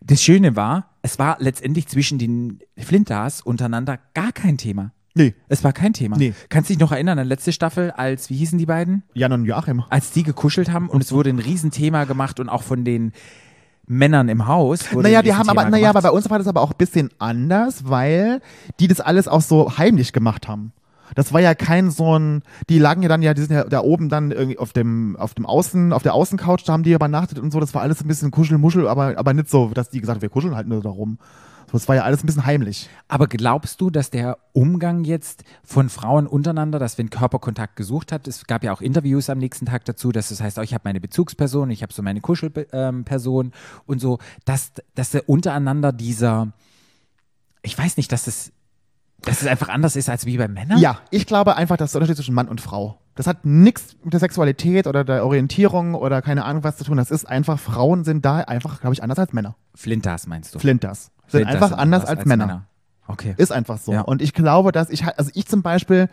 das Schöne war, es war letztendlich zwischen den Flinters untereinander gar kein Thema. Nee. Es war kein Thema. Nee. Kannst dich noch erinnern an letzte Staffel, als, wie hießen die beiden? Jan und Joachim. Als die gekuschelt haben und es wurde ein Riesenthema gemacht und auch von den Männern im Haus. Wurde Naja, die haben aber, naja, aber bei uns war das aber auch ein bisschen anders, weil die das alles auch so heimlich gemacht haben. Das war ja kein so ein, die lagen ja dann ja, die sind ja da oben dann irgendwie auf dem, auf dem Außen, auf der Außencouch, da haben die übernachtet und so, das war alles ein bisschen Kuschelmuschel, aber, aber nicht so, dass die gesagt haben, wir kuscheln halt nur da rum. Das war ja alles ein bisschen heimlich. Aber glaubst du, dass der Umgang jetzt von Frauen untereinander, dass wenn Körperkontakt gesucht hat, es gab ja auch Interviews am nächsten Tag dazu, dass es heißt, oh, ich habe meine Bezugsperson, ich habe so meine Kuschelperson und so, dass, dass der untereinander dieser, ich weiß nicht, dass es, dass es einfach anders ist als wie bei Männern? Ja, ich glaube einfach, dass der Unterschied zwischen Mann und Frau. Das hat nichts mit der Sexualität oder der Orientierung oder keine Ahnung was zu tun. Das ist einfach, Frauen sind da einfach, glaube ich, anders als Männer. Flinters meinst du? Flinters. Sind Flinters einfach anders als, Männer. Okay. Ist einfach so. Ja. Und ich glaube, dass ich, also ich zum Beispiel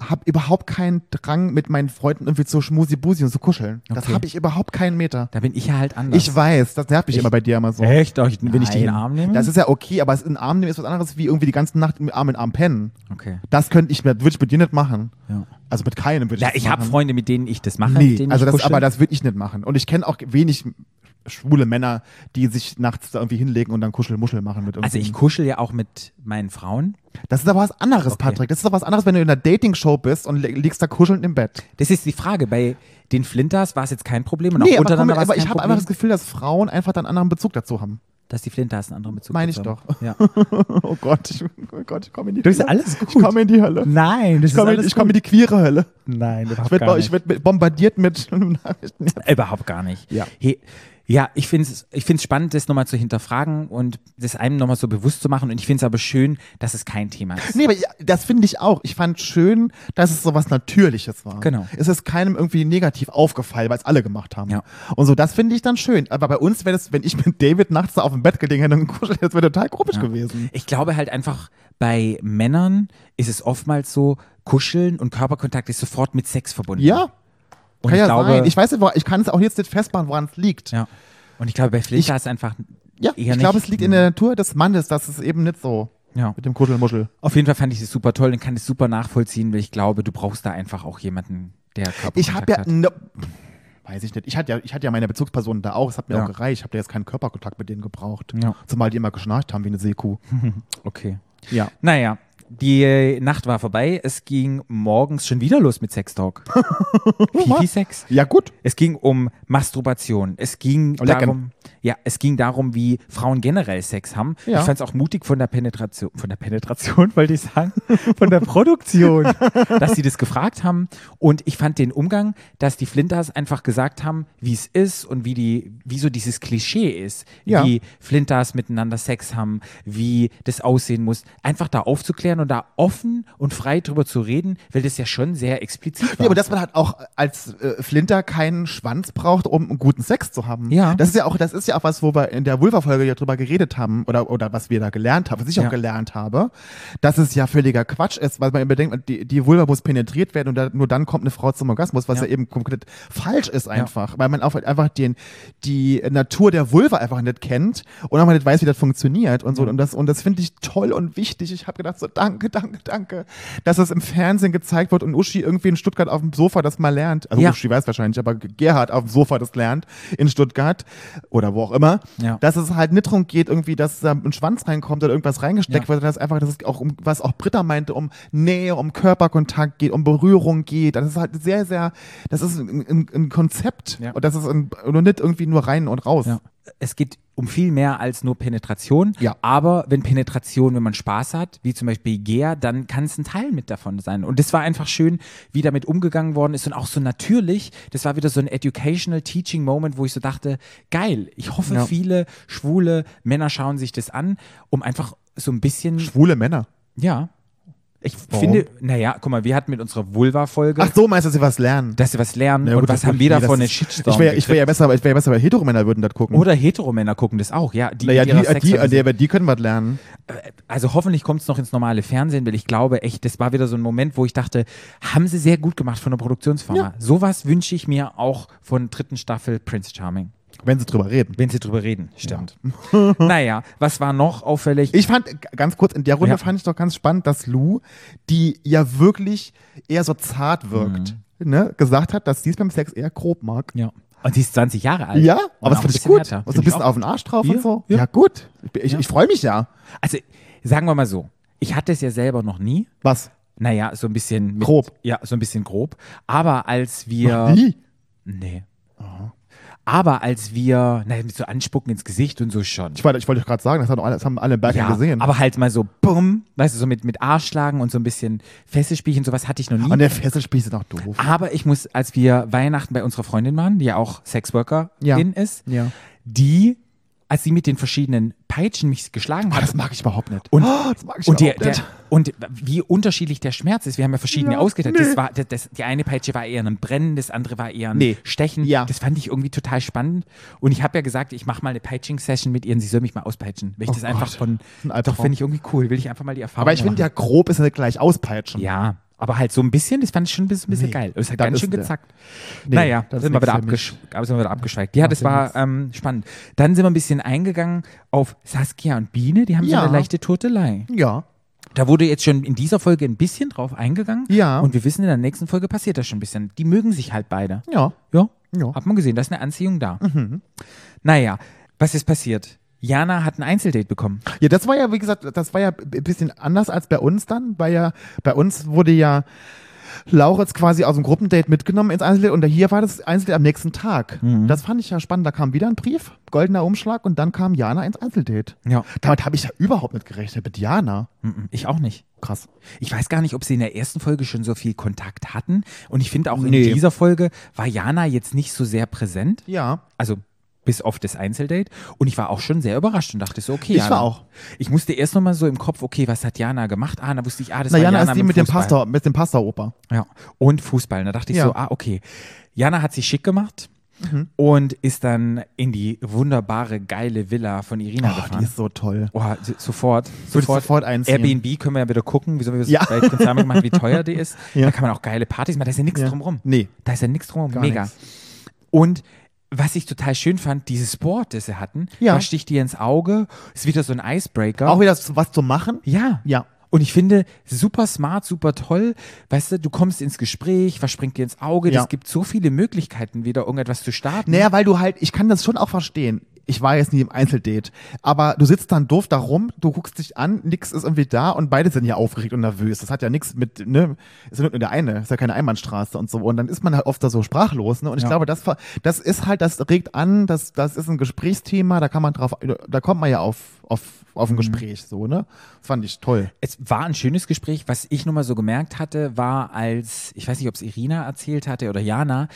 habe überhaupt keinen Drang, mit meinen Freunden irgendwie zu schmusi-busi und zu kuscheln. Das Okay. habe ich überhaupt keinen Meter. Da bin ich ja halt anders. Ich weiß, das nervt mich Ich- immer bei dir immer so. Echt? Wenn ich dich in den Nein. Arm nehme? Das ist ja okay, aber es in den Arm nehmen ist was anderes, wie irgendwie die ganze Nacht im Arm in Arm pennen. okay. Das könnte ich, würde ich mit dir nicht machen. Ja. Also mit keinem würde ich Ja, das ich habe. Freunde, mit denen ich das mache. mit Nee, denen also ich das, aber das würde ich nicht machen. Und ich kenne auch wenig schwule Männer, die sich nachts da irgendwie hinlegen und dann Kuschelmuschel machen mit Also irgendwie. ich kuschel ja auch mit meinen Frauen. Das ist aber was anderes, Okay. Patrick. Das ist doch was anderes, wenn du in einer Dating-Show bist und li- liegst da kuschelnd im Bett. Das ist die Frage. Bei den Flinters war es jetzt kein Problem und auch Nee, aber, komm, untereinander war es aber ich habe einfach das Gefühl, dass Frauen einfach dann einen anderen Bezug dazu haben. dass die Flinters einen anderen Bezug Meine ich haben. doch. Ja. Oh Gott, ich, oh Gott, ich komme in die Das ist Hölle. alles Ich komme in die Hölle. Nein, das Ich komme in, ich komme in die queere Hölle. Nein, überhaupt Ich werde ich werd mit- bombardiert mit Nachrichten. Überhaupt gar nicht. Ja. He, ja, ich finde es ich find's spannend, das nochmal zu hinterfragen und das einem nochmal so bewusst zu machen. Und ich finde es aber schön, dass es kein Thema ist. Nee, aber ja, das finde ich auch. Ich fand schön, dass es so was Natürliches war. Genau. Es ist keinem irgendwie negativ aufgefallen, weil es alle gemacht haben. Ja. Und so, das finde ich dann schön. Aber bei uns wäre das, wenn ich mit David nachts da auf dem Bett gelegen hätte und kuschelt, das wäre total komisch gewesen. Ich glaube halt einfach, bei Männern ist es oftmals so, Kuscheln und Körperkontakt ist sofort mit Sex verbunden. Ja, und kann ich ja glaube, sein. Ich weiß nicht, ich kann es auch jetzt nicht festmachen, woran es liegt. ja. Und ich glaube, bei Flinter ist einfach Ja, ich glaube, es liegt in der Natur des Mannes, dass es eben nicht so Ja. mit dem Kuschelmuschel. Auf jeden Fall fand ich es super toll und kann es super nachvollziehen, weil ich glaube, du brauchst da einfach auch jemanden, der Körperkontakt Ich habe ja, ne, weiß ich nicht, ich hatte ja, ich hatte ja meine Bezugspersonen da auch, es hat mir Ja. auch gereicht, ich habe da jetzt keinen Körperkontakt mit denen gebraucht. Ja. Zumal die immer geschnarcht haben wie eine Seekuh. Okay. Ja. Naja, die Nacht war vorbei. Es ging morgens schon wieder los mit Sextalk. Fifi-Sex. Ja, gut. Es ging um Masturbation. Es ging Oh, lecken. darum, ja, es ging darum, wie Frauen generell Sex haben. Ja. Ich fand es auch mutig von der Penetration, von der Penetration, wollte ich sagen, von der Produktion, dass sie das gefragt haben. Und ich fand den Umgang, dass die Flinters einfach gesagt haben, wie es ist und wie die, wie so dieses Klischee ist, Ja. wie Flinters miteinander Sex haben, wie das aussehen muss, einfach da aufzuklären und da offen und frei drüber zu reden, weil das ja schon sehr explizit war. Ja, aber dass man halt auch als äh, Flinter keinen Schwanz braucht, um einen guten Sex zu haben. Ja. Das ist ja auch, das ist ja auch was, wo wir in der Vulva-Folge ja drüber geredet haben oder, oder was wir da gelernt haben, was ich Ja. auch gelernt habe, dass es ja völliger Quatsch ist, weil man immer denkt, die, die Vulva muss penetriert werden und da, nur dann kommt eine Frau zum Orgasmus, was ja, Ja. eben komplett falsch ist einfach, weil man auch einfach den, die Natur der Vulva einfach nicht kennt und auch nicht weiß, wie das funktioniert und so. Und das, und das finde ich toll und wichtig. Ich habe gedacht, so danke, danke, danke, dass das im Fernsehen gezeigt wird und Uschi irgendwie in Stuttgart auf dem Sofa das mal lernt. Also Ja. Uschi weiß wahrscheinlich, aber Gerhard auf dem Sofa das lernt in Stuttgart oder wo auch immer. Ja. Dass es halt nicht darum geht, irgendwie, dass da ein Schwanz reinkommt oder irgendwas reingesteckt Ja. wird, sondern dass einfach, dass es auch um, was auch Britta meinte, um Nähe, um Körperkontakt geht, um Berührung geht. Das ist halt sehr, sehr, das ist ein, ein, ein Konzept. Ja. Und das ist ein, und nicht irgendwie nur rein und raus. Es geht um viel mehr als nur Penetration. Ja. Aber wenn Penetration, wenn man Spaß hat, wie zum Beispiel Gea, dann kann es ein Teil mit davon sein. Und das war einfach schön, wie damit umgegangen worden ist und auch so natürlich. Das war wieder so ein educational Teaching Moment, wo ich so dachte, geil. Ich hoffe, Ja. viele schwule Männer schauen sich das an, um einfach so ein bisschen, Schwule Männer. ja. Ich Warum? finde, naja, guck mal, wir hatten mit unserer Vulva-Folge, Ach so, meinst du, dass sie was lernen? dass sie was lernen Na und was haben wir davon, ist- Shitstorm Ich wäre ich wär ja besser, ich wäre ja besser, weil Heteromänner würden das gucken. Oder Heteromänner gucken das auch, ja. Die naja, mit ihrer die, die, die, die können was lernen. also hoffentlich kommt es noch ins normale Fernsehen, weil ich glaube echt, das war wieder so ein Moment, wo ich dachte, haben sie sehr gut gemacht von der Produktionsfirma. Ja. Sowas wünsche ich mir auch von dritten Staffel Prince Charming, Wenn sie drüber reden. wenn sie drüber reden. Stimmt. naja, was war noch auffällig? Ich fand, ganz kurz, in der Runde Ja. fand ich doch ganz spannend, dass Lou, die ja wirklich eher so zart wirkt, Mhm. ne, gesagt hat, dass sie es beim Sex eher grob mag. ja. Und sie ist 20 Jahre alt. Ja, aber das finde ich gut. härter. Und so ein bisschen auf den Arsch drauf Ja, und so. ja. Ja, gut. Ich, ich, Ja. freue mich ja. Also, sagen wir mal so, ich hatte es ja selber noch nie. Was? Naja, so ein bisschen mit, Grob. Ja, so ein bisschen grob. Aber als wir. Noch nie? Nee. Aber als wir, naja, mit so Anspucken ins Gesicht und so schon. Ich wollte, ich wollte gerade sagen, das, doch alle, das haben alle in Bergen ja, gesehen. aber halt mal so bumm, weißt du, so mit, mit Arschlagen und so ein bisschen Fesselspielchen, sowas hatte ich noch nie. und der Fesselspiel ist noch doof. aber ich muss, als wir Weihnachten bei unserer Freundin waren, die ja auch Sexworkerin Ja. ist, Ja. die, als sie mit den verschiedenen Peitschen mich geschlagen Ah, hat, das mag ich überhaupt nicht. Und- oh, das mag ich und, der, überhaupt der, nicht. und wie unterschiedlich der Schmerz ist. Wir haben ja verschiedene Ja, ausgeteilt. nee. Das war, das, das, die eine Peitsche war eher ein Brennen, das andere war eher ein Nee. Stechen. Ja. Das fand ich irgendwie total spannend. Und ich habe ja gesagt, ich mache mal eine Peitsching-Session mit ihr und sie soll mich mal auspeitschen. Weil ich Oh das einfach Gott. von. Ein. Doch, finde ich irgendwie cool. Will ich einfach mal die Erfahrung Aber ich finde ja, grob ist nicht gleich auspeitschen. Ja, aber halt so ein bisschen, das fand ich schon ein bisschen, bisschen Nee, geil. Es hat das ganz schön gezackt. Nee, naja, das sind wir, wieder abgesch sind wir wieder abgeschweigt. Ja, das war ähm, spannend. Dann sind wir ein bisschen eingegangen auf Saskia und Biene. Die haben so Ja. eine leichte Turtelei. Ja. Da wurde jetzt schon in dieser Folge ein bisschen drauf eingegangen. Ja. Und wir wissen, in der nächsten Folge passiert das schon ein bisschen. Die mögen sich halt beide. Ja. Ja. Ja. Hat man gesehen, da ist eine Anziehung da. Naja, was ist passiert? Jana hat ein Einzeldate bekommen. Ja, das war ja, wie gesagt, das war ja ein bisschen anders als bei uns dann, weil ja, bei uns wurde ja Lauritz quasi aus dem Gruppendate mitgenommen ins Einzeldate und hier war das Einzeldate am nächsten Tag. Das fand ich ja spannend. Da kam wieder ein Brief, goldener Umschlag und dann kam Jana ins Einzeldate. Ja. Damit habe ich ja überhaupt nicht gerechnet, mit Jana. Mhm, Ich auch nicht. Krass. Ich weiß gar nicht, ob sie in der ersten Folge schon so viel Kontakt hatten. Und ich finde auch in Nee. dieser Folge war Jana jetzt nicht so sehr präsent. Ja. Also bis auf das Einzeldate. Und ich war auch schon sehr überrascht und dachte so, okay. Ich Jana. war auch. Ich musste erst noch mal so im Kopf, okay, was hat Jana gemacht? Ah, da wusste ich, ah, das Na, war Jana Jana ist die mit dem Fußball. Pastor, mit dem Pastor-Oper. Ja. Und Fußball. Da dachte ich Ja. so, ah, okay. Jana hat sich schick gemacht Mhm. und ist dann in die wunderbare, geile Villa von Irina Oh, gefahren. die ist so toll. Oh, sofort. Ich sofort einziehen. Airbnb können wir ja wieder gucken, wieso wir es Ja. bei Harry machen, wie teuer die ist. Ja. Da kann man auch geile Partys machen. Da ist ja nichts Ja. drumrum. Nee. Da ist ja nichts drumrum. Gar Mega. nix. Und was ich total schön fand, dieses Board, das sie hatten, Ja. was sticht dir ins Auge, ist wieder so ein Icebreaker. Auch wieder was zu machen? ja. Ja. Und ich finde, super smart, super toll. Weißt du, du kommst ins Gespräch, was springt dir ins Auge? Ja. Es gibt so viele Möglichkeiten, wieder irgendetwas zu starten. Naja, weil du halt, ich kann das schon auch verstehen. Ich war jetzt nie im Einzeldate, aber du sitzt dann doof da rum, du guckst dich an, nix ist irgendwie da und beide sind ja aufgeregt und nervös. Das hat ja nichts mit, ne, ist ja nur der eine, ist ja keine Einbahnstraße und so. Und dann ist man halt oft da so sprachlos, ne? Und ich Ja. glaube, das, das ist halt, das regt an, das, das ist ein Gesprächsthema, da kann man drauf, da kommt man ja auf, auf, auf ein Mhm. Gespräch, so, ne? Das fand ich toll. Es war ein schönes Gespräch. Was ich nur mal so gemerkt hatte, war, als, ich weiß nicht, ob es Irina erzählt hatte oder Jana,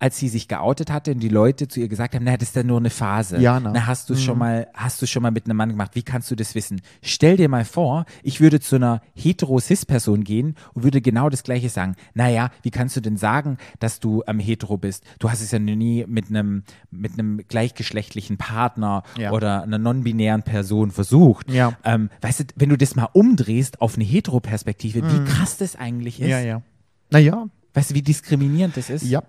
als sie sich geoutet hatte und die Leute zu ihr gesagt haben, na, das ist ja nur eine Phase. Jana. Na, hast du schon mal, hast du schon mal mit einem Mann gemacht? Wie kannst du das wissen? Stell dir mal vor, ich würde zu einer hetero-cis-Person gehen und würde genau das Gleiche sagen. Naja, wie kannst du denn sagen, dass du am hetero bist? Du hast es ja nie mit einem, mit einem gleichgeschlechtlichen Partner Ja. oder einer non-binären Person versucht. Ja. Ähm, weißt du, wenn du das mal umdrehst auf eine Hetero-Perspektive, wie krass das eigentlich ist. Mhm. Ja, ja. Naja, Weißt du, wie diskriminierend das ist? ja.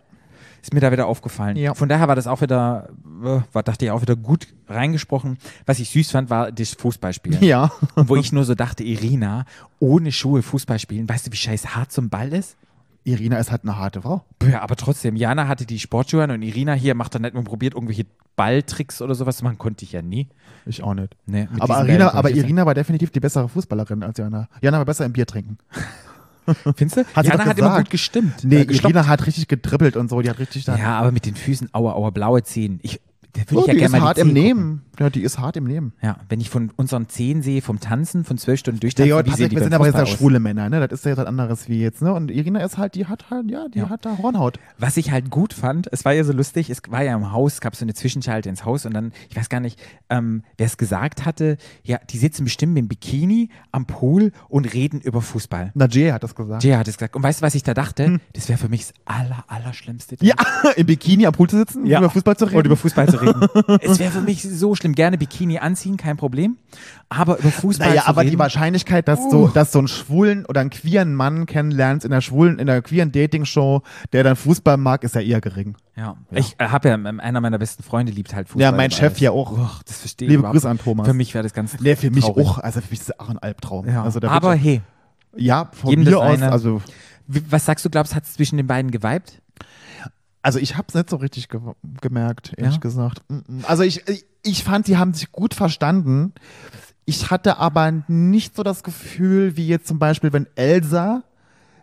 Ist mir da wieder aufgefallen. Ja. Von daher war das auch wieder, äh, war, dachte ich auch wieder gut reingesprochen. Was ich süß fand, war das Fußballspielen. Ja. Wo ich nur so dachte, Irina, ohne Schuhe Fußball spielen, weißt du, wie scheiß hart zum Ball ist? Irina ist halt eine harte Frau. Ja, aber trotzdem, Jana hatte die Sportschuhe an und Irina hier macht dann nicht mal probiert, irgendwelche Balltricks oder sowas zu machen. Konnte ich ja nie. Ich auch nicht. Nee, Aber, Irina, aber Irina war definitiv die bessere Fußballerin als Jana. Jana war besser im Bier trinken. Findest du? Hat Jana hat immer gut gestimmt. Nee, äh. Irina hat richtig getrippelt und so. Die hat richtig da. Ja, aber mit den Füßen, aua, aua, blaue Zehen. Ich, da würde Oh, ich ja die gerne ist mal hart die im Zehen Nehmen. Ja, die ist hart im Nehmen. gucken. Ja, wenn ich von unseren Zehen sehe, vom Tanzen, von zwölf Stunden Der durchtanzen, wie sehen die wir sind aber jetzt ja aus? schwule Männer, ne? Das ist ja jetzt was anderes wie jetzt, ne? Und Irina ist halt, die hat halt, ja, die Ja. hat da Hornhaut. Was ich halt gut fand, es war ja so lustig, es war ja im Haus, es gab so eine Zwischenschalte ins Haus und dann, ich weiß gar nicht, ähm, wer es gesagt hatte, ja, die sitzen bestimmt dem Bikini am Pool und reden über Fußball. Na, Jay hat das gesagt. Jay hat es gesagt. Und weißt du, was ich da dachte? Das wäre für mich das aller, aller Schlimmste. Hm. Ja, im Bikini am Pool zu sitzen, Ja. über Fußball zu reden. Und über Fußball zu reden. es wäre für mich so schlimm. Gerne Bikini anziehen, kein Problem. Aber über Fußball naja, aber reden. die Wahrscheinlichkeit, dass du, dass du einen schwulen oder einen queeren Mann kennenlernst in der schwulen, in der queeren Dating-Show, der dann Fußball mag, ist ja eher gering. Ja. Ich äh, habe ja, ähm, einer meiner besten Freunde liebt halt Fußball. Ja, mein Chef alles. ja auch. Och, das verstehe ich Liebe überhaupt Grüße an. Thomas. Für mich wäre das ganz Nee, für mich traurig. auch. Also für mich ist das auch ein Albtraum. Ja. Also aber hey, ja, von jedem mir aus, eine. also, was sagst du, glaubst, hat es zwischen den beiden geweibt? Also ich habe es nicht so richtig ge gemerkt, ehrlich Ja? gesagt. Also ich, ich- fand, die haben sich gut verstanden. Ich hatte aber nicht so das Gefühl, wie jetzt zum Beispiel, wenn Elsa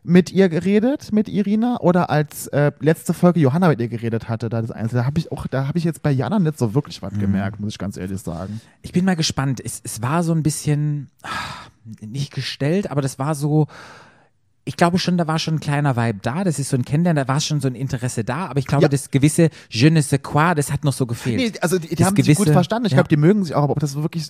mit ihr geredet, mit Irina, oder als äh, letzte Folge Johanna mit ihr geredet hatte, da das Einzelne, da habe ich auch, da habe ich jetzt bei Jana nicht so wirklich Mhm. was gemerkt, muss ich ganz ehrlich sagen. Ich bin mal gespannt. Es, es war so ein bisschen ah, nicht gestellt, aber das war so. Ich glaube schon, da war schon ein kleiner Vibe da. Das ist so ein Kennenlernen, da war schon so ein Interesse da. Aber ich glaube, Ja. das gewisse Je ne sais quoi, das hat noch so gefehlt. Nee, also die, die haben sich gut gewisse- verstanden. Ich ja. glaube, die mögen sich auch, aber ob das wirklich,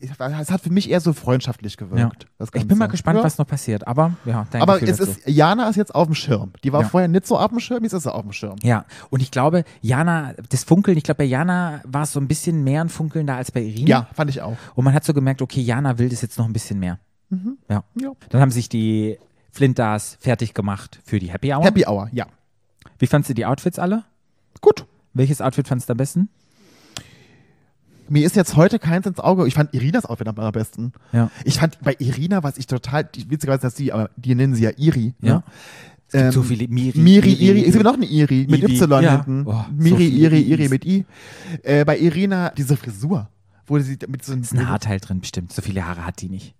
es hat für mich eher so freundschaftlich gewirkt. Ja. Ich bin mal gespannt, Ja. was noch passiert. Aber ja, dein Aber Gefühl es dazu. ist, Jana ist jetzt auf dem Schirm. Die war Ja. vorher nicht so auf dem Schirm, jetzt ist sie auf dem Schirm. Ja, und ich glaube, Jana, das Funkeln, ich glaube, bei Jana war es so ein bisschen mehr ein Funkeln da als bei Irina. Ja, fand ich auch. Und man hat so gemerkt, okay, Jana will das jetzt noch ein bisschen mehr. Ja. Ja. Dann haben sich die Flinters fertig gemacht für die Happy Hour. Happy Hour, ja. Wie fandst du die Outfits alle? Gut. Welches Outfit fandst du am besten? mir ist jetzt heute keins ins Auge. Ich fand Irinas Outfit am allerbesten. Ja. Ich fand bei Irina, was ich total, die, witzigerweise, dass sie, aber die nennen sie ja Iri. Ja. Ne? Ähm, so viele Miri, Miri, Iri, es gibt noch eine Iri mit Ivi, Y ja. hinten. Oh, so Miri, viele Iri, Iris. Iri mit I. Äh, bei Irina diese Frisur, wo sie mit so einem, ist ein Haarteil drin, bestimmt. So viele Haare hat die nicht.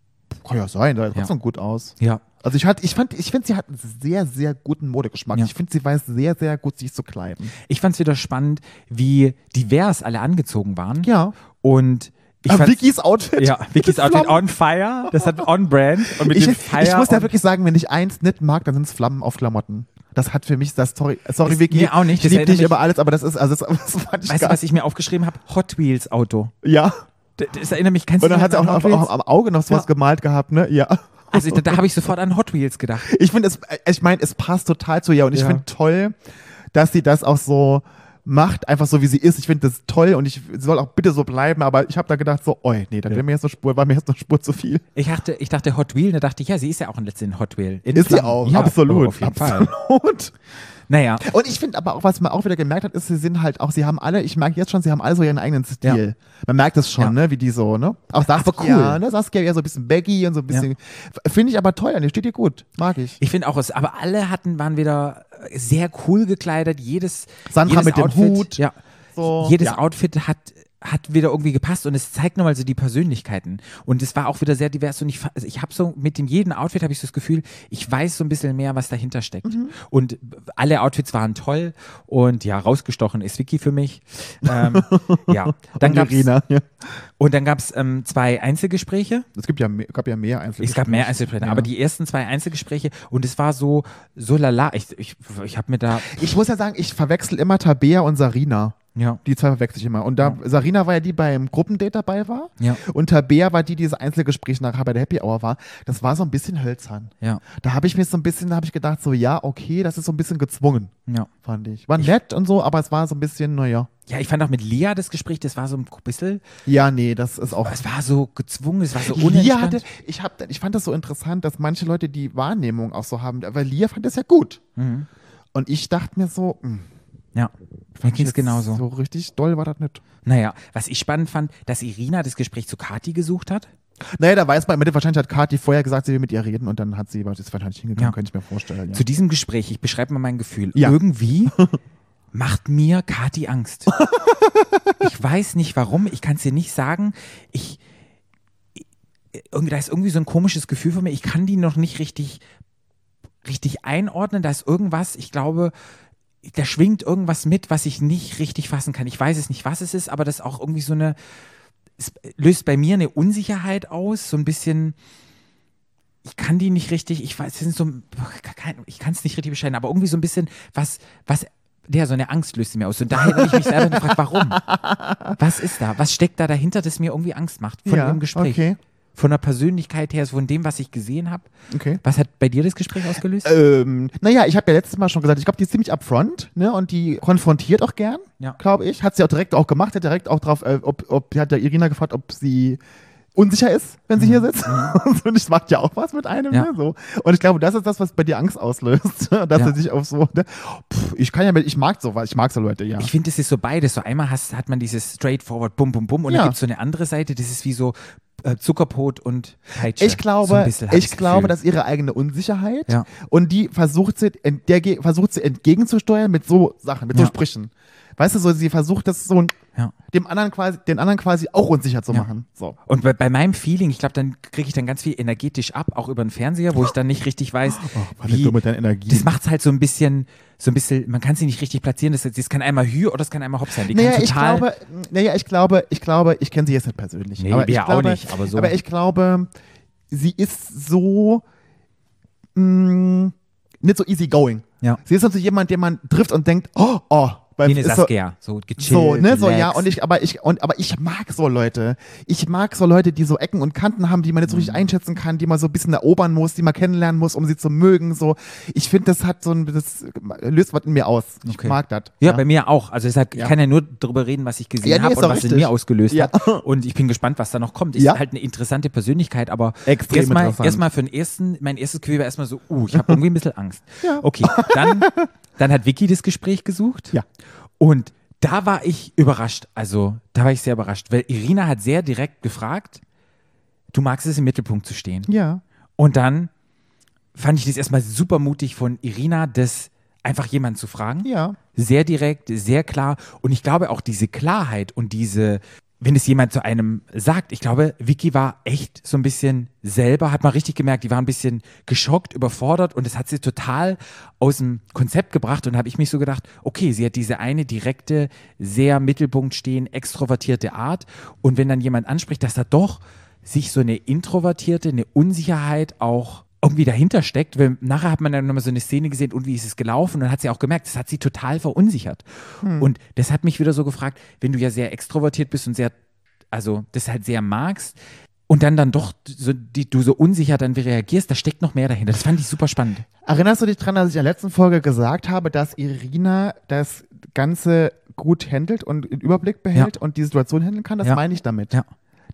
kann ja sein, da sieht Ja. trotzdem gut aus. Ja. Also ich hatte, ich fand, ich finde, sie hat einen sehr, sehr guten Modegeschmack. Ja. Ich finde, sie weiß sehr, sehr gut, sich zu kleiden. Ich fand es wieder spannend, wie divers alle angezogen waren. Ja. Und ich Ah, fand Vicky's Outfit. ja, Vicky's Outfit Flammen. on fire, das hat on brand und mit Ich, dem ich Fire muss ja wirklich sagen, wenn ich eins nicht mag, dann sind es Flammen auf Klamotten. Das hat für mich das, sorry, sorry Ist Vicky, mir auch nicht. ich Das liebe dich über alles, aber das ist, also das, das fand ich Weißt du, was ich mir aufgeschrieben habe? Hot Wheels Auto. Ja. D- Das erinnert mich, kennst Und dann hat sie auch auf, Wheels? am Auge noch so was Ja. gemalt gehabt, ne? Ja. Also da, da habe ich sofort an Hot Wheels gedacht. Ich finde es, ich meine, es passt total zu ihr und ich Ja. finde toll, dass sie das auch so macht, einfach so wie sie ist. Ich finde das toll und ich sie soll auch bitte so bleiben, aber ich habe da gedacht so, oi, nee, das wäre mir jetzt eine Spur, war mir jetzt eine Spur zu viel. Ich dachte, ich dachte Hot Wheel, da dachte ich, ja, sie ist ja auch ein letzten Hot Wheel. In Ist sie Flammen. auch, ja, absolut. Auf jeden Fall. absolut. Naja, Und ich finde aber auch, was man auch wieder gemerkt hat, ist, sie sind halt auch, sie haben alle, ich merke jetzt schon, sie haben alle so ihren eigenen Stil. Man merkt es schon, Ja. ne, wie die so, ne? Auch Saskia, cool. ne? Saskia eher so ein bisschen baggy und so ein bisschen, finde ich aber toll, und die steht dir gut, mag ich. ich finde auch, es, aber alle hatten, waren wieder sehr cool gekleidet. Jedes, Sandra jedes mit dem Outfit, Hut. Ja, So, jedes ja. Outfit hat hat wieder irgendwie gepasst und es zeigt nochmal so die Persönlichkeiten und es war auch wieder sehr divers und ich, also ich habe so mit dem jeden Outfit habe ich so das Gefühl, ich weiß so ein bisschen mehr, was dahinter steckt Mhm. und alle Outfits waren toll und ja, rausgestochen ist Vicky für mich. Ähm, ja, dann Irina, ja. Und dann gab es ähm, zwei Einzelgespräche Es gibt ja mehr, gab ja mehr Einzelgespräche. es gab mehr Einzelgespräche, Ja. aber die ersten zwei Einzelgespräche und es war so, so lala. Ich, ich, ich habe mir da, Ich muss ja sagen, ich verwechsel immer Tabea und Sarina. ja, Die zwei verwechsel ich immer. Und da, Sarina war ja die beim Gruppendate dabei war. Ja. Und Tabea war die, die dieses Einzelgespräch nachher bei der Happy Hour war. Das war so ein bisschen hölzern. ja, Da habe ich mir so ein bisschen, da habe ich gedacht, so, ja, okay, das ist so ein bisschen gezwungen, ja. fand ich. War nett und so, aber es war so ein bisschen, naja. Ja, ich fand auch mit Lea das Gespräch, das war so ein bisschen, Ja, nee, das ist auch. es war so gezwungen, es war so Lia unentspannt. hatte, ich, hab, ich fand das so interessant, dass manche Leute die Wahrnehmung auch so haben. Weil Lia fand das ja gut. Mhm. Und ich dachte mir so, hm, Ja, mir ging es genauso. So richtig doll war das nicht. Naja, was ich spannend fand, dass Irina das Gespräch zu Kati gesucht hat. Naja, da weiß man, wahrscheinlich hat Kathi vorher gesagt, sie will mit ihr reden und dann hat sie, was ist wahrscheinlich hingegangen, Ja. könnte ich mir vorstellen. Ja. Zu diesem Gespräch, ich beschreibe mal mein Gefühl. Ja. Irgendwie macht mir Kati Angst. ich weiß nicht warum, ich kann es dir nicht sagen. Ich, irgendwie, da ist irgendwie so ein komisches Gefühl von mir. Ich kann die noch nicht richtig, richtig einordnen. Da ist irgendwas, ich glaube, da schwingt irgendwas mit, was ich nicht richtig fassen kann. Ich weiß es nicht, was es ist, aber das ist auch irgendwie so eine, es löst bei mir eine Unsicherheit aus, so ein bisschen ich kann die nicht richtig, ich weiß, es sind so, ich kann es nicht richtig beschreiben, aber irgendwie so ein bisschen, was, was, der, so eine Angst löst sie mir aus. Und daher habe ich mich selber gefragt, warum? Was ist da? Was steckt da dahinter, das mir irgendwie Angst macht von ja, dem Gespräch? Okay, Von der Persönlichkeit her, von dem, was ich gesehen habe. okay. Was hat bei dir das Gespräch ausgelöst? Ähm, naja, ich habe ja letztes Mal schon gesagt, ich glaube, die ist ziemlich upfront, ne? Und die konfrontiert auch gern, Ja. glaube ich. Hat sie auch direkt auch gemacht, hat direkt auch drauf, äh, ob, ob, hat ja Irina gefragt, ob sie unsicher ist, wenn sie hier sitzt. Und das macht ja auch was mit einem, Mhm. Ja. ne? So. Und ich glaube, das ist das, was bei dir Angst auslöst. dass Ja. er sich auf so, ne? Pff, ich kann ja mit, ich mag sowas, ich mag so Leute, ja. Ich finde, es ist so beides. So einmal hast, hat man dieses straightforward, bum, bum, bum, und Ja. dann gibt es so eine andere Seite, das ist wie so äh, Zuckerbrot und Peitsche. Ich so glaube, hab ich glaube, dass ihre eigene Unsicherheit Ja. und die versucht sie, der versucht sie entgegenzusteuern mit so Sachen, mit so Ja. Sprüchen. Weißt du, so sie versucht das so Ja. dem anderen quasi, den anderen quasi auch unsicher zu Ja. machen. So. Und bei, bei meinem Feeling, ich glaube, dann kriege ich dann ganz viel energetisch ab, auch über den Fernseher, wo ich dann nicht richtig weiß, Warte, wie. du mit deiner Energie. Das macht es halt so ein bisschen, so ein bisschen, man kann sie nicht richtig platzieren. Das, das kann einmal Hü oder das kann einmal Hopp sein. Die naja, kann ich total, glaube, naja, ich glaube, ich glaube, ich kenne sie jetzt nicht persönlich. Nee, aber ich auch glaube, nicht, aber so. aber ich glaube, sie ist so mh, nicht so easy going. Ja. Sie ist also jemand, den man trifft und denkt, oh, oh, weil eine ist so, Saskia, so gechillt, So, ne, so, ja, und ich, aber ich, und, aber ich mag so Leute. Ich mag so Leute, die so Ecken und Kanten haben, die man nicht so Mhm. richtig einschätzen kann, die man so ein bisschen erobern muss, die man kennenlernen muss, um sie zu mögen, so. Ich finde, das hat so ein, das löst was in mir aus. Ich Okay. mag das. Ja, bei mir auch. Also deshalb, ich Ja. kann ja nur darüber reden, was ich gesehen Ja, nee, habe und was in richtig. mir ausgelöst Ja. hat. Und ich bin gespannt, was da noch kommt. Ist Ja. halt eine interessante Persönlichkeit, aber erstmal erstmal für den ersten, mein erstes Gefühl war erstmal so, uh, ich habe irgendwie ein bisschen Angst. Ja. Okay, dann, dann hat Vicky das Gespräch gesucht. Ja. Und da war ich überrascht. Also, da war ich sehr überrascht, weil Irina hat sehr direkt gefragt, du magst es im Mittelpunkt zu stehen. Ja. Und dann fand ich das erstmal super mutig von Irina, das einfach jemanden zu fragen. Ja. Sehr direkt, sehr klar. Und ich glaube auch diese Klarheit und diese, wenn es jemand zu einem sagt, ich glaube, Vicky war echt so ein bisschen selber, hat man richtig gemerkt, die war ein bisschen geschockt, überfordert und das hat sie total aus dem Konzept gebracht und habe ich mich so gedacht, okay, sie hat diese eine direkte, sehr Mittelpunkt stehen, extrovertierte Art und wenn dann jemand anspricht, dass da doch sich so eine introvertierte, eine Unsicherheit auch irgendwie dahinter steckt, weil nachher hat man dann nochmal so eine Szene gesehen und wie ist es gelaufen und dann hat sie auch gemerkt, das hat sie total verunsichert. Und das hat mich wieder so gefragt, wenn du ja sehr extrovertiert bist und sehr, also das halt sehr magst und dann dann doch so, die, du so unsicher dann reagierst, da steckt noch mehr dahinter. Das fand ich super spannend. Erinnerst du dich dran, dass ich in der letzten Folge gesagt habe, dass Irina das Ganze gut handelt und den Überblick behält und die Situation handeln kann? Das Ja. meine ich damit. Ja.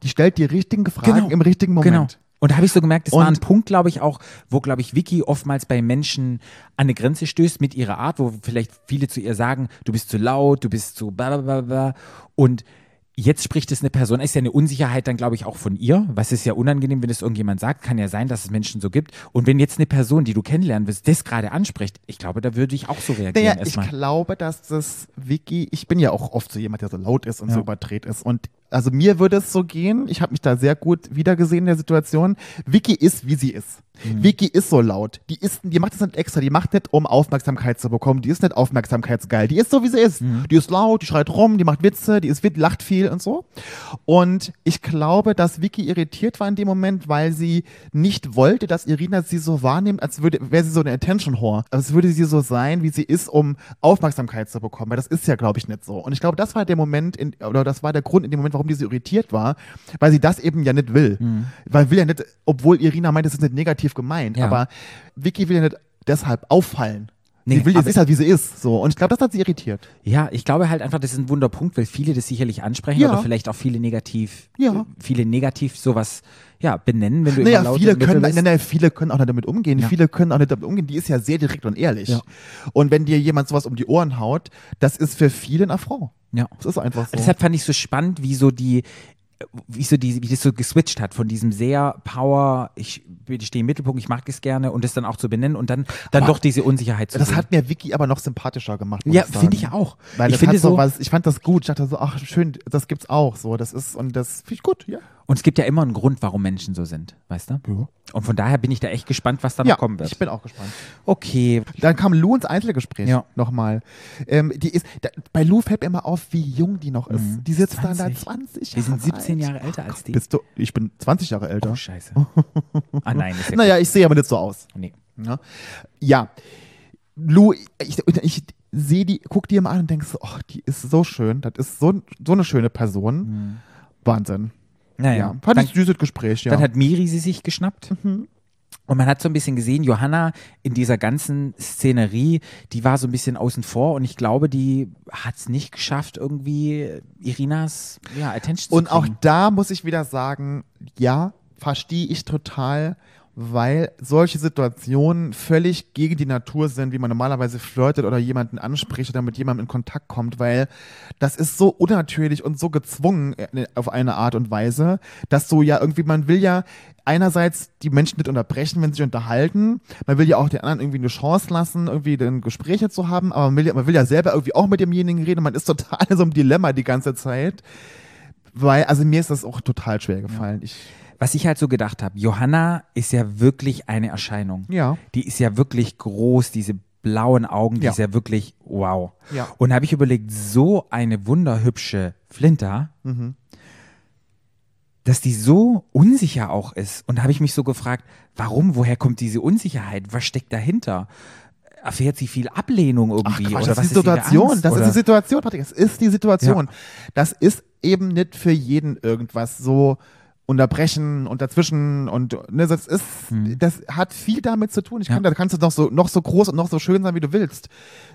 Die stellt die richtigen Fragen Genau. im richtigen Moment. Genau. Und da habe ich so gemerkt, das war ein Und- Punkt, glaube ich, auch, wo, glaube ich, Vicky oftmals bei Menschen an eine Grenze stößt mit ihrer Art, wo vielleicht viele zu ihr sagen, du bist zu laut, du bist zu bla bla bla bla. Und jetzt spricht es eine Person, ist ja eine Unsicherheit dann, glaube ich, auch von ihr, was ist ja unangenehm, wenn es irgendjemand sagt, kann ja sein, dass es Menschen so gibt. Und wenn jetzt eine Person, die du kennenlernen willst, das gerade anspricht, ich glaube, da würde ich auch so reagieren Naja, ich erstmal. glaube, dass das Vicky, ich bin ja auch oft so jemand, der so laut ist und Ja. so überdreht ist. Und also mir würde es so gehen, ich habe mich da sehr gut wiedergesehen in der Situation. Vicky ist, wie sie ist. Mhm. Vicky ist so laut. Die ist, die macht das nicht extra, die macht nicht, um Aufmerksamkeit zu bekommen. Die ist nicht aufmerksamkeitsgeil. Die ist so, wie sie ist. Mhm. Die ist laut, die schreit rum, die macht Witze, die ist wit, lacht viel und so. Und ich glaube, dass Vicky irritiert war in dem Moment, weil sie nicht wollte, dass Irina sie so wahrnimmt, als würde, wäre sie so eine Attention Whore. Als würde sie so sein, wie sie ist, um Aufmerksamkeit zu bekommen. Weil das ist ja, glaube ich, nicht so. Und ich glaube, das war der Moment, in, oder das war der Grund in dem Moment, warum die so irritiert war, weil sie das eben ja nicht will. Weil will ja nicht, obwohl Irina meint, es ist nicht negativ gemeint, Ja. aber Vicky will ja nicht deshalb auffallen. Nee, sie will, sie ist halt, wie sie ist. So. Und ich glaube, das hat sie irritiert. Ja, ich glaube halt einfach, das ist ein Wunderpunkt, weil viele das sicherlich ansprechen Ja. oder vielleicht auch viele negativ, Ja. äh, viele negativ sowas ja, benennen, wenn du Naja, immer viele können, bist. nein, viele können auch nicht damit umgehen. Ja. Viele können auch nicht damit umgehen. Die ist ja sehr direkt und ehrlich. Ja. Und wenn dir jemand sowas um die Ohren haut, das ist für viele ein Affront. Ja. Das ist einfach so. Deshalb fand ich so spannend, wie so die, wie so die, wie das so geswitcht hat von diesem sehr Power, ich, ich stehe im Mittelpunkt, ich mag es gerne und das dann auch zu benennen und dann, dann Aber doch diese Unsicherheit zu das sehen. hat mir Vicky aber noch sympathischer gemacht. ja, finde ich auch. Weil ich finde so, was, ich fand das gut. Ich dachte so, ach schön, das gibt's auch. So, das ist und das finde ich gut. Ja. Und es gibt ja immer einen Grund, warum Menschen so sind, weißt du? Ja. Und von daher bin ich da echt gespannt, was da Ja, noch kommen wird. ich bin auch gespannt. okay, Dann kam Lou ins Einzelgespräch Ja. nochmal. Ähm, die ist, da, bei Lou fällt mir immer auf, wie jung die noch ist. Mhm. Die sitzt dann da 20. 20 wir sind Jahre 17 alt. Jahre älter als die. Bist du, ich bin 20 Jahre älter. Oh, scheiße. ah nein, ist ja Naja, ich sehe aber nicht so aus. Nee. Ja, ja. Lou, ich, ich sehe die, guck die immer an und denk so, ach, die ist so schön. Das ist so, so eine schöne Person. Wahnsinn. Naja, Ja. Fand dann, ich süßes Gespräch, ja. dann hat Miri sie sich geschnappt. Mhm. Und man hat so ein bisschen gesehen, Johanna in dieser ganzen Szenerie, die war so ein bisschen außen vor und ich glaube, die hat es nicht geschafft, irgendwie Irinas ja, Attention Und zu auch kriegen. da muss ich wieder sagen, ja, verstehe ich total, weil solche Situationen völlig gegen die Natur sind, wie man normalerweise flirtet oder jemanden anspricht oder mit jemandem in Kontakt kommt, weil das ist so unnatürlich und so gezwungen äh, auf eine Art und Weise, dass so ja irgendwie, man will ja einerseits die Menschen nicht unterbrechen, wenn sie sich unterhalten, man will ja auch den anderen irgendwie eine Chance lassen, irgendwie dann Gespräche zu haben, aber man will, ja, man will ja selber irgendwie auch mit demjenigen reden, man ist total in so einem Dilemma die ganze Zeit. Weil, also mir ist das auch total schwer gefallen. Ich, Was ich halt so gedacht habe, Johanna ist ja wirklich eine Erscheinung. ja. Die ist ja wirklich groß, diese blauen Augen, die Ja. ist ja wirklich wow. Ja. Und habe ich überlegt, so eine wunderhübsche Flinter, Mhm. dass die so unsicher auch ist. Und da habe ich mich so gefragt, warum, woher kommt diese Unsicherheit? Was steckt dahinter? Erfährt sie viel Ablehnung Ach, irgendwie? Quatsch, oder das was ist die Situation. Angst? das oder? ist die Situation, Patrick. Es ist die Situation. Das ist eben nicht für jeden irgendwas so unterbrechen und dazwischen und ne, das ist, Hm. das hat viel damit zu tun. Ich kann, Ja. da kannst du noch so, noch so groß und noch so schön sein, wie du willst.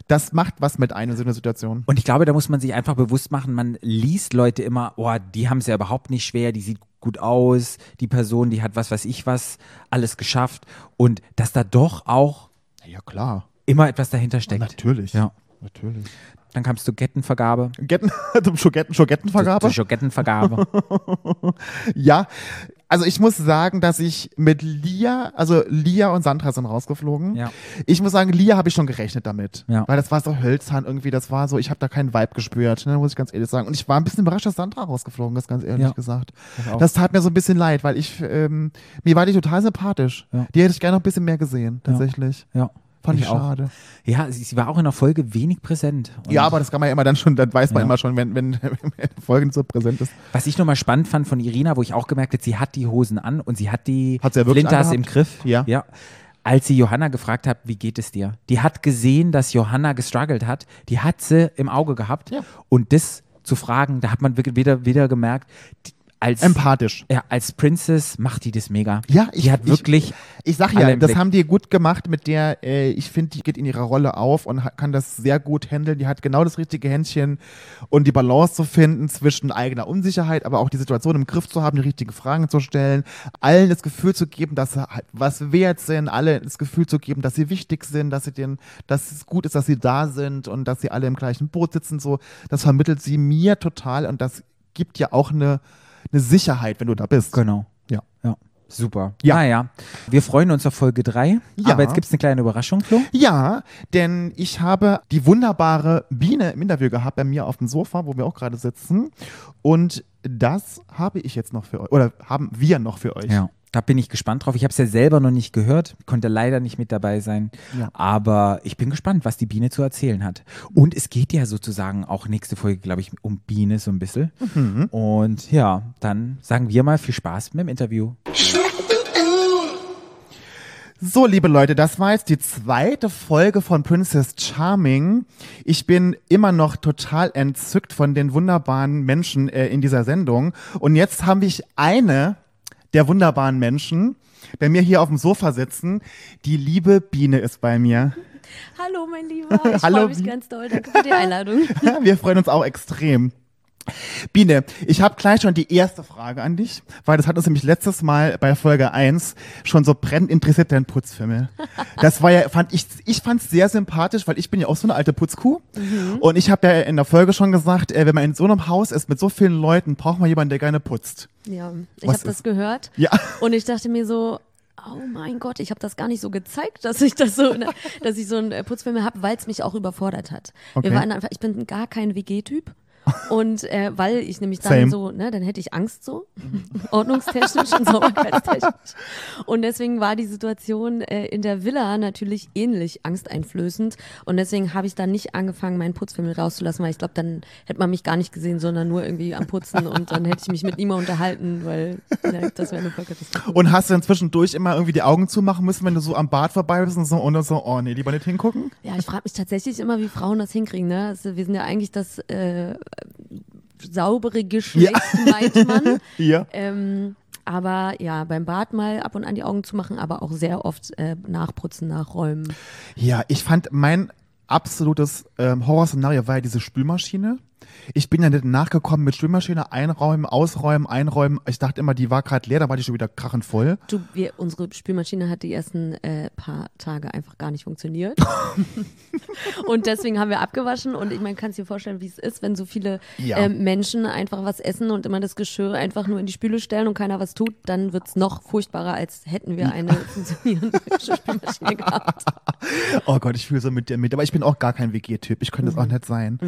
Das macht was mit einem in so einer Situation. Und ich glaube, da muss man sich einfach bewusst machen, man liest Leute immer, oh, die haben es ja überhaupt nicht schwer, die sieht gut aus, die Person, die hat was weiß ich was, alles geschafft. Und dass da doch auch Ja, klar. immer etwas dahinter steckt. Natürlich. Ja. Natürlich. Dann kamst du Gettenvergabe. Getten, zum Schogetten, Schogettenvergabe. Zur Gettenvergabe. Ja, also ich muss sagen, dass ich mit Lia, also Lia und Sandra sind rausgeflogen. Ja. Ich muss sagen, Lia habe ich schon gerechnet damit. Ja. Weil das war so hölzern irgendwie, das war so, ich habe da keinen Vibe gespürt, ne, muss ich ganz ehrlich sagen. Und ich war ein bisschen überrascht, dass Sandra rausgeflogen ist, ganz ehrlich Ja. gesagt. Das tat mir so ein bisschen leid, weil ich, ähm, mir war die total sympathisch. Ja. Die hätte ich gerne noch ein bisschen mehr gesehen, tatsächlich. ja. Fand ich, auch. schade. Ja, sie, sie war auch in der Folge wenig präsent. Ja, aber das kann man ja immer dann schon, dann weiß man Ja. immer schon, wenn, wenn, wenn Folgen so präsent ist. Was ich nochmal spannend fand von Irina, wo ich auch gemerkt habe, sie hat die Hosen an und sie hat die Hat sie ja Flinters im? Griff. Ja. ja. Als sie Johanna gefragt hat, wie geht es dir? Die hat gesehen, dass Johanna gestruggelt hat. Die hat sie im Auge gehabt. Ja. Und das zu fragen, da hat man wirklich wieder, wieder gemerkt, die, als, Empathisch. ja, als Princess macht die das mega. Ja, ich- die hat ich- wirklich. Ich sag alle ja, das Blick. haben die gut gemacht mit der, äh, ich finde, die geht in ihrer Rolle auf und kann das sehr gut handeln. Die hat genau das richtige Händchen und die Balance zu finden zwischen eigener Unsicherheit, aber auch die Situation im Griff zu haben, die richtigen Fragen zu stellen, allen das Gefühl zu geben, dass sie halt was wert sind, alle das Gefühl zu geben, dass sie wichtig sind, dass sie den, dass es gut ist, dass sie da sind und dass sie alle im gleichen Boot sitzen. So, das vermittelt sie mir total und das gibt ja auch eine, eine Sicherheit, wenn du da bist. Genau. Ja. Ja. Super. Ja. Naja, wir freuen uns auf Folge 3. Ja. Aber jetzt gibt es eine kleine Überraschung, Flo. Ja, denn ich habe die wunderbare Biene im Interview gehabt bei mir auf dem Sofa, wo wir auch gerade sitzen. Und das habe ich jetzt noch für euch, oder haben wir noch für euch. Ja. Da bin ich gespannt drauf. Ich habe es ja selber noch nicht gehört, konnte leider nicht mit dabei sein. Ja. Aber ich bin gespannt, was die Biene zu erzählen hat. Und es geht ja sozusagen auch nächste Folge, glaube ich, um Biene so ein bisschen. Mhm. Und ja, dann sagen wir mal viel Spaß mit dem Interview. So, liebe Leute, das war jetzt die zweite Folge von Princess Charming. Ich bin immer noch total entzückt von den wunderbaren Menschen äh, in dieser Sendung. Und jetzt habe ich eine der wunderbaren Menschen bei mir hier auf dem Sofa sitzen. Die liebe Biene ist bei mir. Hallo, mein Lieber. Ich Hallo, freue mich ganz doll. Danke für die Einladung. Wir freuen uns auch extrem. Biene, ich habe gleich schon die erste Frage an dich, weil das hat uns nämlich letztes Mal bei Folge 1 schon so brennend interessiert, dein Putzfimmel. Das war ja, fand ich, ich fand es sehr sympathisch, weil ich bin ja auch so eine alte Putzkuh. Und ich habe ja in der Folge schon gesagt, äh, wenn man in so einem Haus ist mit so vielen Leuten, braucht man jemanden, der gerne putzt. Ja, ich habe das gehört. Ja. Und ich dachte mir so, oh mein Gott, ich habe das gar nicht so gezeigt, dass ich das so, dass ich so einen äh, Putzfilm habe, weil es mich auch überfordert hat. Okay. Wir waren einfach, ich bin gar kein WG-Typ. Und äh, weil ich nämlich dann Same. so, ne, dann hätte ich Angst so, ordnungstechnisch und sauberkeitstechnisch. Und deswegen war die Situation äh, in der Villa natürlich ähnlich angsteinflößend. Und deswegen habe ich dann nicht angefangen, meinen Putzfimmel rauszulassen, weil ich glaube, dann hätte man mich gar nicht gesehen, sondern nur irgendwie am Putzen und dann hätte ich mich mit niemandem unterhalten, weil ne, das wäre eine Vollkatastrophe. Und hast du dann zwischendurch immer irgendwie die Augen zumachen müssen, wenn du so am Bad vorbei bist und so, und so, oh nee, lieber nicht hingucken? Ja, ich frage mich tatsächlich immer, wie Frauen das hinkriegen. Ne? Also wir sind ja eigentlich das äh, saubere Geschlecht, meint man. Ja. Ähm, aber ja, beim Bad mal ab und an die Augen zu machen, aber auch sehr oft äh, nachputzen, nachräumen. Ja, ich fand mein absolutes ähm, Horrorszenario war ja diese Spülmaschine. Ich bin ja nicht nachgekommen mit Spülmaschine, einräumen, ausräumen, einräumen. Ich dachte immer, die war gerade leer, da war die schon wieder krachend voll. Du, wir, unsere Spülmaschine hat die ersten äh, paar Tage einfach gar nicht funktioniert. und deswegen haben wir abgewaschen. Und ich meine, kannst dir vorstellen, wie es ist, wenn so viele Ja. ähm, Menschen einfach was essen und immer das Geschirr einfach nur in die Spüle stellen und keiner was tut, dann wird's noch furchtbarer, als hätten wir eine funktionierende Spülmaschine gehabt. Oh Gott, ich fühle so mit dir mit. Aber ich bin auch gar kein WG-Typ. Ich könnte das auch nicht sein.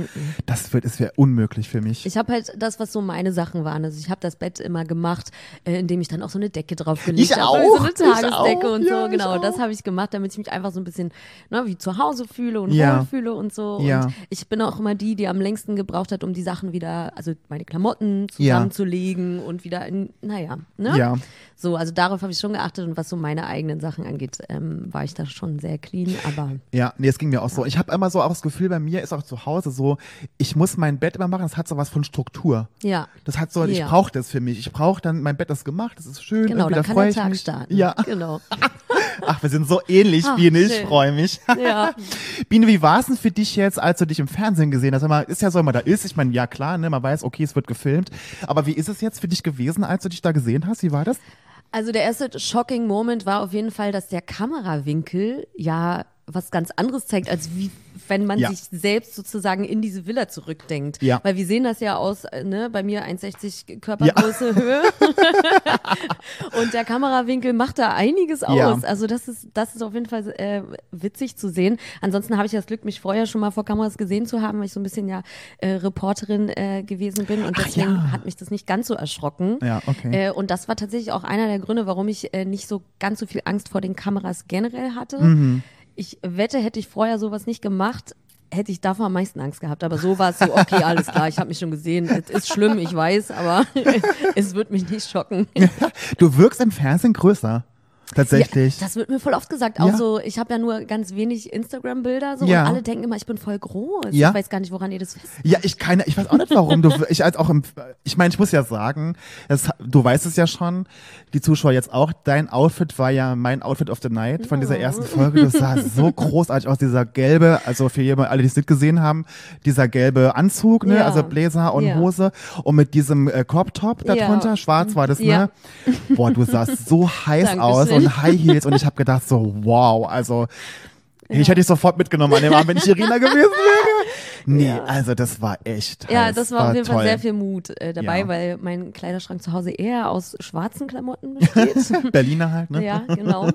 Das wird, es wäre unmöglich für mich. Ich habe halt das, was so meine Sachen waren. Also ich habe das Bett immer gemacht, äh, indem ich dann auch so eine Decke draufgelegt Ich habe. auch, So eine ich Tagesdecke auch, und ja, so. ich Genau, das habe ich gemacht, damit ich mich einfach so ein bisschen na, wie zu Hause fühle und Ja. wohlfühle und so. Ja. Und ich bin auch immer die, die am längsten gebraucht hat, um die Sachen wieder, also meine Klamotten Ja. zusammenzulegen und wieder in, naja, ne? Ja. So, also darauf habe ich schon geachtet und was so meine eigenen Sachen angeht, ähm, war ich da schon sehr clean, aber Ja, nee, es ging mir auch so. Ich habe immer so auch das Gefühl, bei mir ist auch zu Hause so, ich muss mein Bett immer machen, das hat so was von Struktur. ja. Das hat so, ich Ja. brauche das für mich. Ich brauche dann, mein Bett ist gemacht, das ist schön. Genau, dann da kann der Tag mich. starten. Ja, Genau. ach, wir sind so ähnlich, Ach, Biene, ich freue mich. Ja. Biene, wie war es denn für dich jetzt, als du dich im Fernsehen gesehen hast? Mal, Ist ja so, man da ist, ich meine, ja klar, ne, man weiß, okay, es wird gefilmt. Aber wie ist es jetzt für dich gewesen, als du dich da gesehen hast? Wie war das? Also der erste shocking Moment war auf jeden Fall, dass der Kamerawinkel ja was ganz anderes zeigt, als wie wenn man Ja. sich selbst sozusagen in diese Villa zurückdenkt. Ja. Weil wir sehen das ja aus, ne, bei mir 1,60 Körpergröße Höhe. Und der Kamerawinkel macht da einiges aus. Ja. Also das ist, das ist auf jeden Fall äh, witzig zu sehen. Ansonsten habe ich das Glück, mich vorher schon mal vor Kameras gesehen zu haben, weil ich so ein bisschen ja äh, Reporterin äh, gewesen bin und Ach deswegen ja. hat mich das nicht ganz so erschrocken. Ja, okay. Äh, und das war tatsächlich auch einer der Gründe, warum ich äh, nicht so ganz so viel Angst vor den Kameras generell hatte. Mhm. Ich wette, hätte ich vorher sowas nicht gemacht, hätte ich davor am meisten Angst gehabt. Aber so war es so, okay, alles klar, ich habe mich schon gesehen. Es ist schlimm, ich weiß, aber es wird mich nicht schocken. Du wirkst im Fernsehen größer. Tatsächlich. Ja, das wird mir voll oft gesagt. Auch Ja. so, ich habe ja nur ganz wenig Instagram-Bilder so Ja. und alle denken immer, ich bin voll groß. Ja. Ich weiß gar nicht, woran ihr das fest. Ja, ich keine, ich weiß auch nicht warum. Du, ich als auch im, ich meine, ich muss ja sagen, das, du weißt es ja schon, die Zuschauer jetzt auch. Dein Outfit war ja mein Outfit of the Night von dieser ersten Folge. Das sah so großartig aus, dieser gelbe, also für jemand, alle, die es nicht gesehen haben, dieser gelbe Anzug, ne, also Bläser und. Hose und mit diesem äh, Crop Top darunter, schwarz war das, ne? Boah, du sahst so heiß Dankeschön. Aus und High Heels und ich habe gedacht so, wow, also ich hätte dich sofort mitgenommen an dem Abend, wenn ich Irina gewesen wäre. Nee, Ja. also das war echt Ja, heiß. das war, auf jeden toll. Fall sehr viel Mut äh, dabei, Ja. weil mein Kleiderschrank zu Hause eher aus schwarzen Klamotten besteht. Berliner halt, ne? Ja, genau.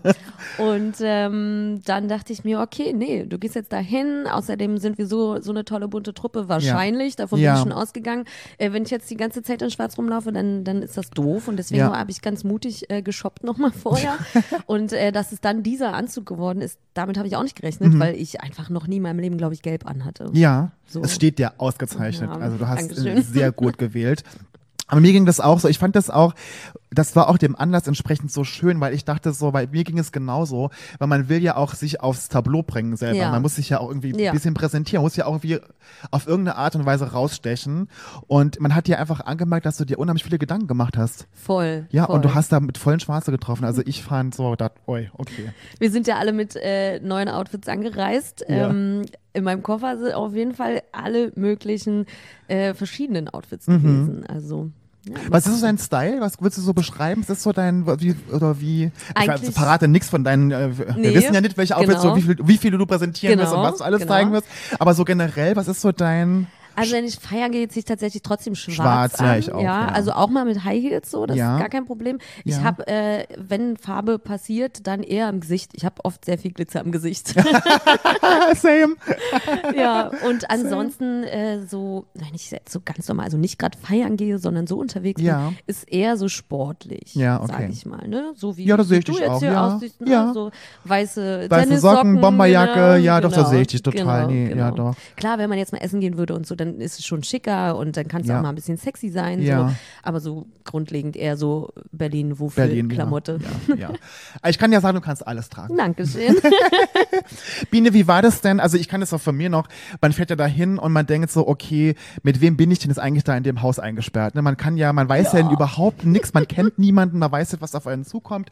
Und ähm, dann dachte ich mir, okay, nee, du gehst jetzt dahin. Außerdem sind wir so, so eine tolle bunte Truppe, wahrscheinlich. Davon bin Ja. ich schon ausgegangen. Äh, wenn ich jetzt die ganze Zeit in Schwarz rumlaufe, dann, dann ist das doof. Und deswegen Ja. habe ich ganz mutig äh, geshoppt nochmal vorher. Und äh, dass es dann dieser Anzug geworden ist, damit habe ich auch nicht gerechnet, weil ich einfach noch nie in meinem Leben, glaube ich, gelb anhatte. Mhm. Ja, So. es steht dir ausgezeichnet. Ja, also du hast Dankeschön. äh, sehr gut gewählt. Aber mir ging das auch so. Ich fand das auch, das war auch dem Anlass entsprechend so schön, weil ich dachte so, weil mir ging es genauso, weil man will ja auch sich aufs Tableau bringen selber. Ja. Man muss sich ja auch irgendwie Ja. ein bisschen präsentieren, muss ja auch irgendwie auf irgendeine Art und Weise rausstechen. Und man hat dir einfach angemerkt, dass du dir unheimlich viele Gedanken gemacht hast. Voll. Ja, voll. und du hast da mit vollen Schwarze getroffen. Also ich fand so, dat, oi, okay. Wir sind ja alle mit äh, neuen Outfits angereist. Ja. Ähm, in meinem Koffer sind auf jeden Fall alle möglichen äh, verschiedenen Outfits Mhm. gewesen. Also ja, Was ist so dein Style? Was würdest du so beschreiben? Ist das so dein, wie, oder wie? Ich Eigentlich- verrate nichts von deinen, äh, wir Nee, wissen ja nicht, welche Outfits, genau. so, wie, viel, wie viele du präsentieren wirst und Genau, was du alles genau. zeigen wirst. Aber so generell, was ist so dein, Also wenn ich feiern gehe, ziehe ich tatsächlich trotzdem schwarz, Schwarz, an. ja, ich auch, ja. also auch mal mit High Heels so, das Ja. ist gar kein Problem. Ich Ja. habe, äh, wenn Farbe passiert, dann eher im Gesicht. Ich habe oft sehr viel Glitzer im Gesicht. same. ja, und ansonsten äh, so, wenn ich jetzt so ganz normal, also nicht gerade feiern gehe, sondern so unterwegs Ja. bin, ist eher so sportlich, Ja, okay. sag ich mal, ne? So wie Ja, da sehe ich du dich jetzt auch, hier ja. aussiehst, ne? Ja. so weiße, Weiße Socken, Bomberjacke, genau, ja, doch, da genau, sehe ich dich total. Genau, Nee, genau. ja, doch. Klar, wenn man jetzt mal essen gehen würde und so, dann ist es schon schicker und dann kann es Ja. auch mal ein bisschen sexy sein, Ja. so. aber so grundlegend eher so Berlin, wofür Berlin, Klamotte. Ja, ja. Ich kann ja sagen, du kannst alles tragen. Dankeschön. Biene, wie war das denn? Also ich kann das auch von mir noch, man fährt ja dahin und man denkt so, okay, mit wem bin ich denn jetzt eigentlich da in dem Haus eingesperrt? Ne? Man kann ja, man weiß ja, überhaupt nichts, man kennt niemanden, man weiß nicht, was auf einen zukommt.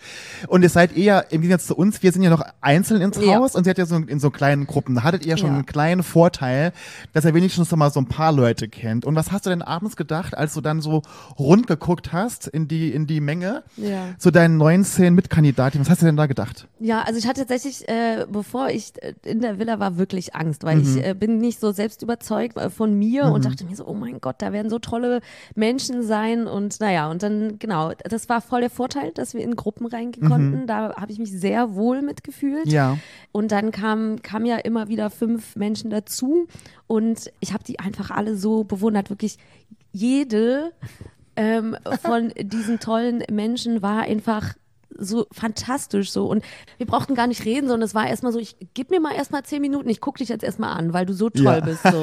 Und ihr seid eher, im Gegensatz zu uns, wir sind ja noch einzeln ins. Haus und sie hat ja so in so kleinen Gruppen. Da hattet ihr ja schon einen kleinen Vorteil, dass ihr wenigstens noch mal so ein paar Leute kennt. Und was hast du denn abends gedacht, als du dann so rund geguckt hast in die, in die Menge Ja. zu deinen 19 Mitkandidatinnen? Was hast du denn da gedacht? Ja, also ich hatte tatsächlich, äh, bevor ich äh, in der Villa war, wirklich Angst, weil Mhm. ich äh, bin nicht so selbst überzeugt äh, von mir und dachte mir so, oh mein Gott, da werden so tolle Menschen sein und naja, und dann, genau, das war voll der Vorteil, dass wir in Gruppen reingehen konnten. Da habe ich mich sehr wohl mitgefühlt. Mhm. Ja. Und dann kam, kam ja immer wieder fünf Menschen dazu und ich habe die einfach alle so bewundert, wirklich jede ähm, von diesen tollen Menschen war einfach so fantastisch so und wir brauchten gar nicht reden, sondern es war erstmal so, ich gib mir mal erstmal zehn Minuten, ich guck dich jetzt erstmal an, weil du so toll Ja. bist. So.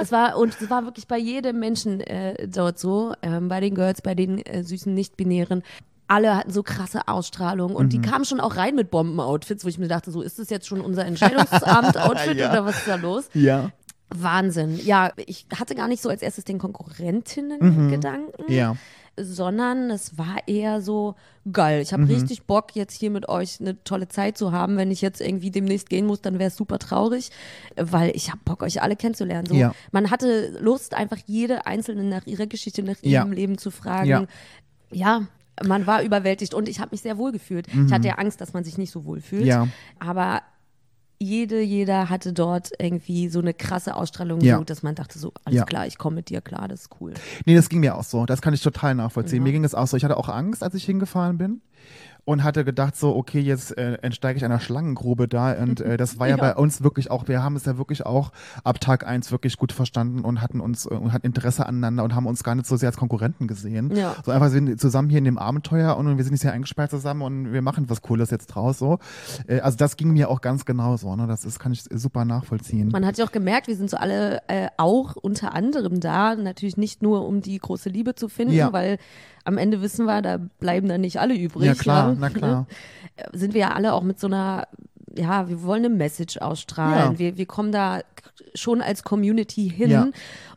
es war und es war wirklich bei jedem Menschen äh, dort so, ähm, bei den Girls, bei den äh, süßen Nicht-Binären. Alle hatten so krasse Ausstrahlung und Mhm. die kamen schon auch rein mit Bomben-Outfits, wo ich mir dachte, so ist das jetzt schon unser Entscheidungsamt-Outfit Ja. oder was ist da los? Ja. Wahnsinn. Ja, ich hatte gar nicht so als erstes den Konkurrentinnen-Gedanken, Mhm. Ja. sondern es war eher so geil. Ich habe Mhm. richtig Bock, jetzt hier mit euch eine tolle Zeit zu haben. Wenn ich jetzt irgendwie demnächst gehen muss, dann wäre es super traurig, weil ich habe Bock, euch alle kennenzulernen. So, Ja. Man hatte Lust, einfach jede Einzelne nach ihrer Geschichte, nach Ja. ihrem Leben zu fragen. Ja. ja man war überwältigt und ich habe mich sehr wohl gefühlt. Ich hatte ja Angst, dass man sich nicht so wohl fühlt. Ja. Aber jede, jeder hatte dort irgendwie so eine krasse Ausstrahlung, Ja. so, dass man dachte so, alles Ja. klar, ich komme mit dir klar, das ist cool. Nee, das ging mir auch so. Das kann ich total nachvollziehen. Ja. Mir ging es auch so. Ich hatte auch Angst, als ich hingefahren bin. Und hatte gedacht, so, okay, jetzt äh, entsteige ich einer Schlangengrube da. Und äh, das war ja, Ja. bei uns wirklich auch, wir haben es ja wirklich auch ab Tag eins wirklich gut verstanden und hatten uns äh, und hatten Interesse aneinander und haben uns gar nicht so sehr als Konkurrenten gesehen. Ja. So einfach sind zusammen hier in dem Abenteuer und wir sind jetzt hier eingesperrt zusammen und wir machen was Cooles jetzt draus. So. Äh, also das ging mir auch ganz genauso. Ne? Das ist, kann ich super nachvollziehen. Man hat ja auch gemerkt, wir sind so alle äh, auch unter anderem da, natürlich nicht nur um die große Liebe zu finden, Ja. weil am Ende wissen wir, da bleiben dann nicht alle übrig. ja, klar, ja. na klar. Äh, Sind wir ja alle auch mit so einer, ja, wir wollen eine Message ausstrahlen. Ja. Wir, wir kommen da schon als Community hin. Ja.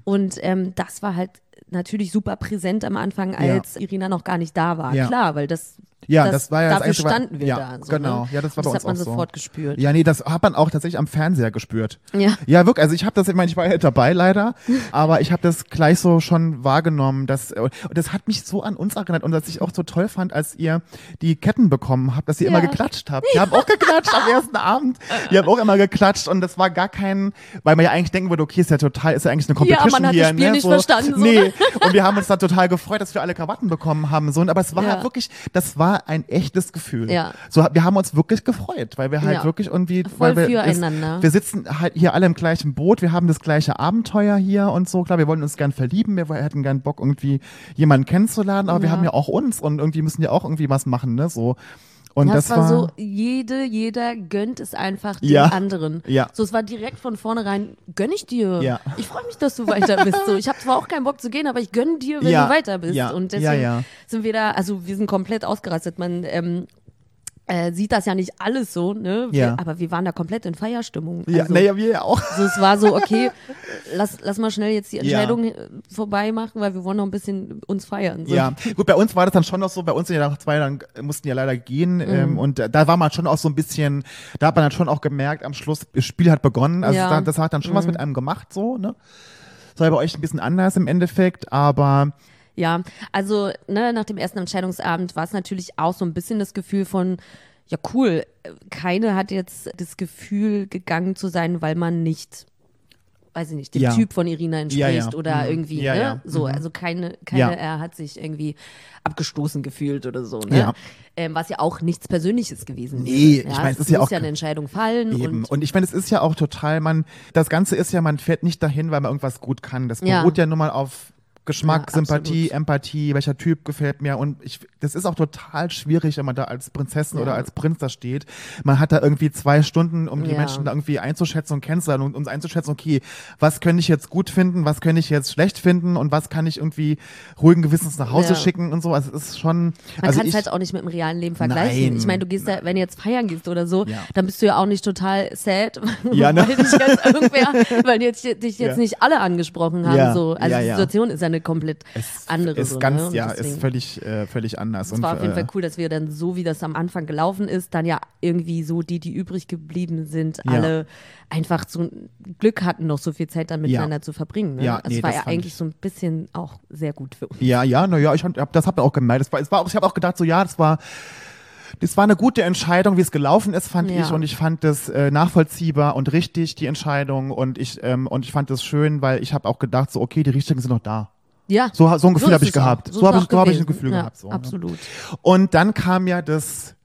Und ähm, das war halt natürlich super präsent am Anfang, als Irina noch gar nicht da war. Ja. Klar, weil das, Ja, das war ja das dafür Einzige, was- standen wir ja, da. So, genau. Ne? Ja, das war Und bei das uns hat man auch so. sofort gespürt. Ja, nee, das hat man auch tatsächlich am Fernseher gespürt. Ja. Ja, wirklich. Also ich habe das, ich meine, ich war ja dabei leider, aber ich habe das gleich so schon wahrgenommen. Dass, und das hat mich so an uns erinnert und dass ich auch so toll fand, als ihr die Ketten bekommen habt, dass ihr Ja. immer geklatscht habt. Wir haben auch geklatscht am ersten Abend. Wir haben auch immer geklatscht und das war gar kein, weil man ja eigentlich denken würde, okay, ist ja total, ist ja eigentlich eine Competition man hat hier. das Spiel ne? nicht so, verstanden, so, Nee. ne? Und wir haben uns da total gefreut, dass wir alle Krawatten bekommen haben. So, und- aber es war Ja. wirklich, das war ein echtes Gefühl. Ja. So, wir haben uns wirklich gefreut, weil wir halt Ja. wirklich irgendwie, Voll weil wir, füreinander. Das, wir sitzen halt hier alle im gleichen Boot, wir haben das gleiche Abenteuer hier und so. Klar, wir wollen uns gern verlieben, wir hätten gern Bock, irgendwie jemanden kennenzulernen, aber wir Ja. haben ja auch uns und irgendwie müssen ja auch irgendwie was machen, ne? So. Und ja, das es war, so, jede, jeder gönnt es einfach den Ja. anderen. Ja. So, es war direkt von vornherein, gönn ich dir. Ja. Ich freue mich, dass du weiter bist. So, ich habe zwar auch keinen Bock zu gehen, aber ich gönn dir, wenn Ja. du weiter bist. Ja. Und deswegen ja. sind wir da, also wir sind komplett ausgerastet. Man ähm, äh, sieht das ja nicht alles so, ne? Wir, Ja. aber wir waren da komplett in Feierstimmung. Ja, also, naja, wir ja auch. also es war so, okay, lass, lass mal schnell jetzt die Ja. Entscheidung äh, vorbei machen, weil wir wollen noch ein bisschen uns feiern. So. Ja, gut, bei uns war das dann schon noch so, bei uns sind ja nach zwei Jahren äh, mussten ja leider gehen Mhm. ähm, und da- war man schon auch so ein bisschen, da hat man dann schon auch gemerkt, am Schluss, das Spiel hat begonnen, also Ja. da, das hat dann schon was mit einem gemacht, so, ne? Das war bei euch ein bisschen anders im Endeffekt, aber Ja, also ne, nach dem ersten Entscheidungsabend war es natürlich auch so ein bisschen das Gefühl von, ja cool, keine hat jetzt das Gefühl gegangen zu sein, weil man nicht, weiß ich nicht, dem Ja. Typ von Irina entspricht Ja, ja. oder Mhm. irgendwie, ne? So, Mhm. also keine, keine, er hat sich irgendwie abgestoßen gefühlt oder so, ne? Ähm, was ja auch nichts Persönliches gewesen Nee, wäre. ich meine, es ist ja muss auch- ja eine Entscheidung fallen Eben. und Und, ich meine, es ist ja auch total, man, das Ganze ist ja, man fährt nicht dahin, weil man irgendwas gut kann. Das beruht ja nun mal auf Geschmack, Ja, Sympathie. Empathie, welcher Typ gefällt mir. Und ich, das ist auch total schwierig, wenn man da als Prinzessin Ja. oder als Prinz da steht. Man hat da irgendwie zwei Stunden, um die Ja. Menschen da irgendwie einzuschätzen und kennenzulernen und um einzuschätzen, okay, was könnte ich jetzt gut finden, was könnte ich jetzt schlecht finden und was kann ich irgendwie ruhigen Gewissens nach Hause Ja. schicken und so. Also es ist schon. Man also kann es halt auch nicht mit dem realen Leben vergleichen. Nein. Ich meine, du gehst da, wenn du jetzt feiern gehst oder so, Ja. dann bist du ja auch nicht total sad, Ja, ne? weil dich jetzt irgendwer, weil jetzt, dich jetzt Ja. nicht alle angesprochen haben. Ja, So. Also ja, die ja. Situation ist ja eine komplett andere. ist so, ganz, ne? Ja, deswegen- ist völlig, äh, völlig anders. es war auf jeden äh, Fall cool, dass wir dann so, wie das am Anfang gelaufen ist, dann ja irgendwie so die, die übrig geblieben sind, Ja. alle einfach so Glück hatten, noch so viel Zeit dann miteinander zu verbringen. Ne? Ja, also nee, es war das ja eigentlich ich- so ein bisschen auch sehr gut für uns. Ja, ja, naja, ich hab, das habe ich auch gemerkt. Es war, es war auch, ich habe auch gedacht, so ja, das war, das war eine gute Entscheidung, wie es gelaufen ist, fand Ja. ich. Und ich fand das äh, nachvollziehbar und richtig, die Entscheidung. Und ich, ähm, und ich fand das schön, weil ich habe auch gedacht, so okay, die Richtigen sind noch da. Ja. So, so ein Gefühl ist habe ich auch. gehabt. So So, habe ich, so hab ich ein Gefühl ja, gehabt. So, ne? Absolut. Und dann kam ja das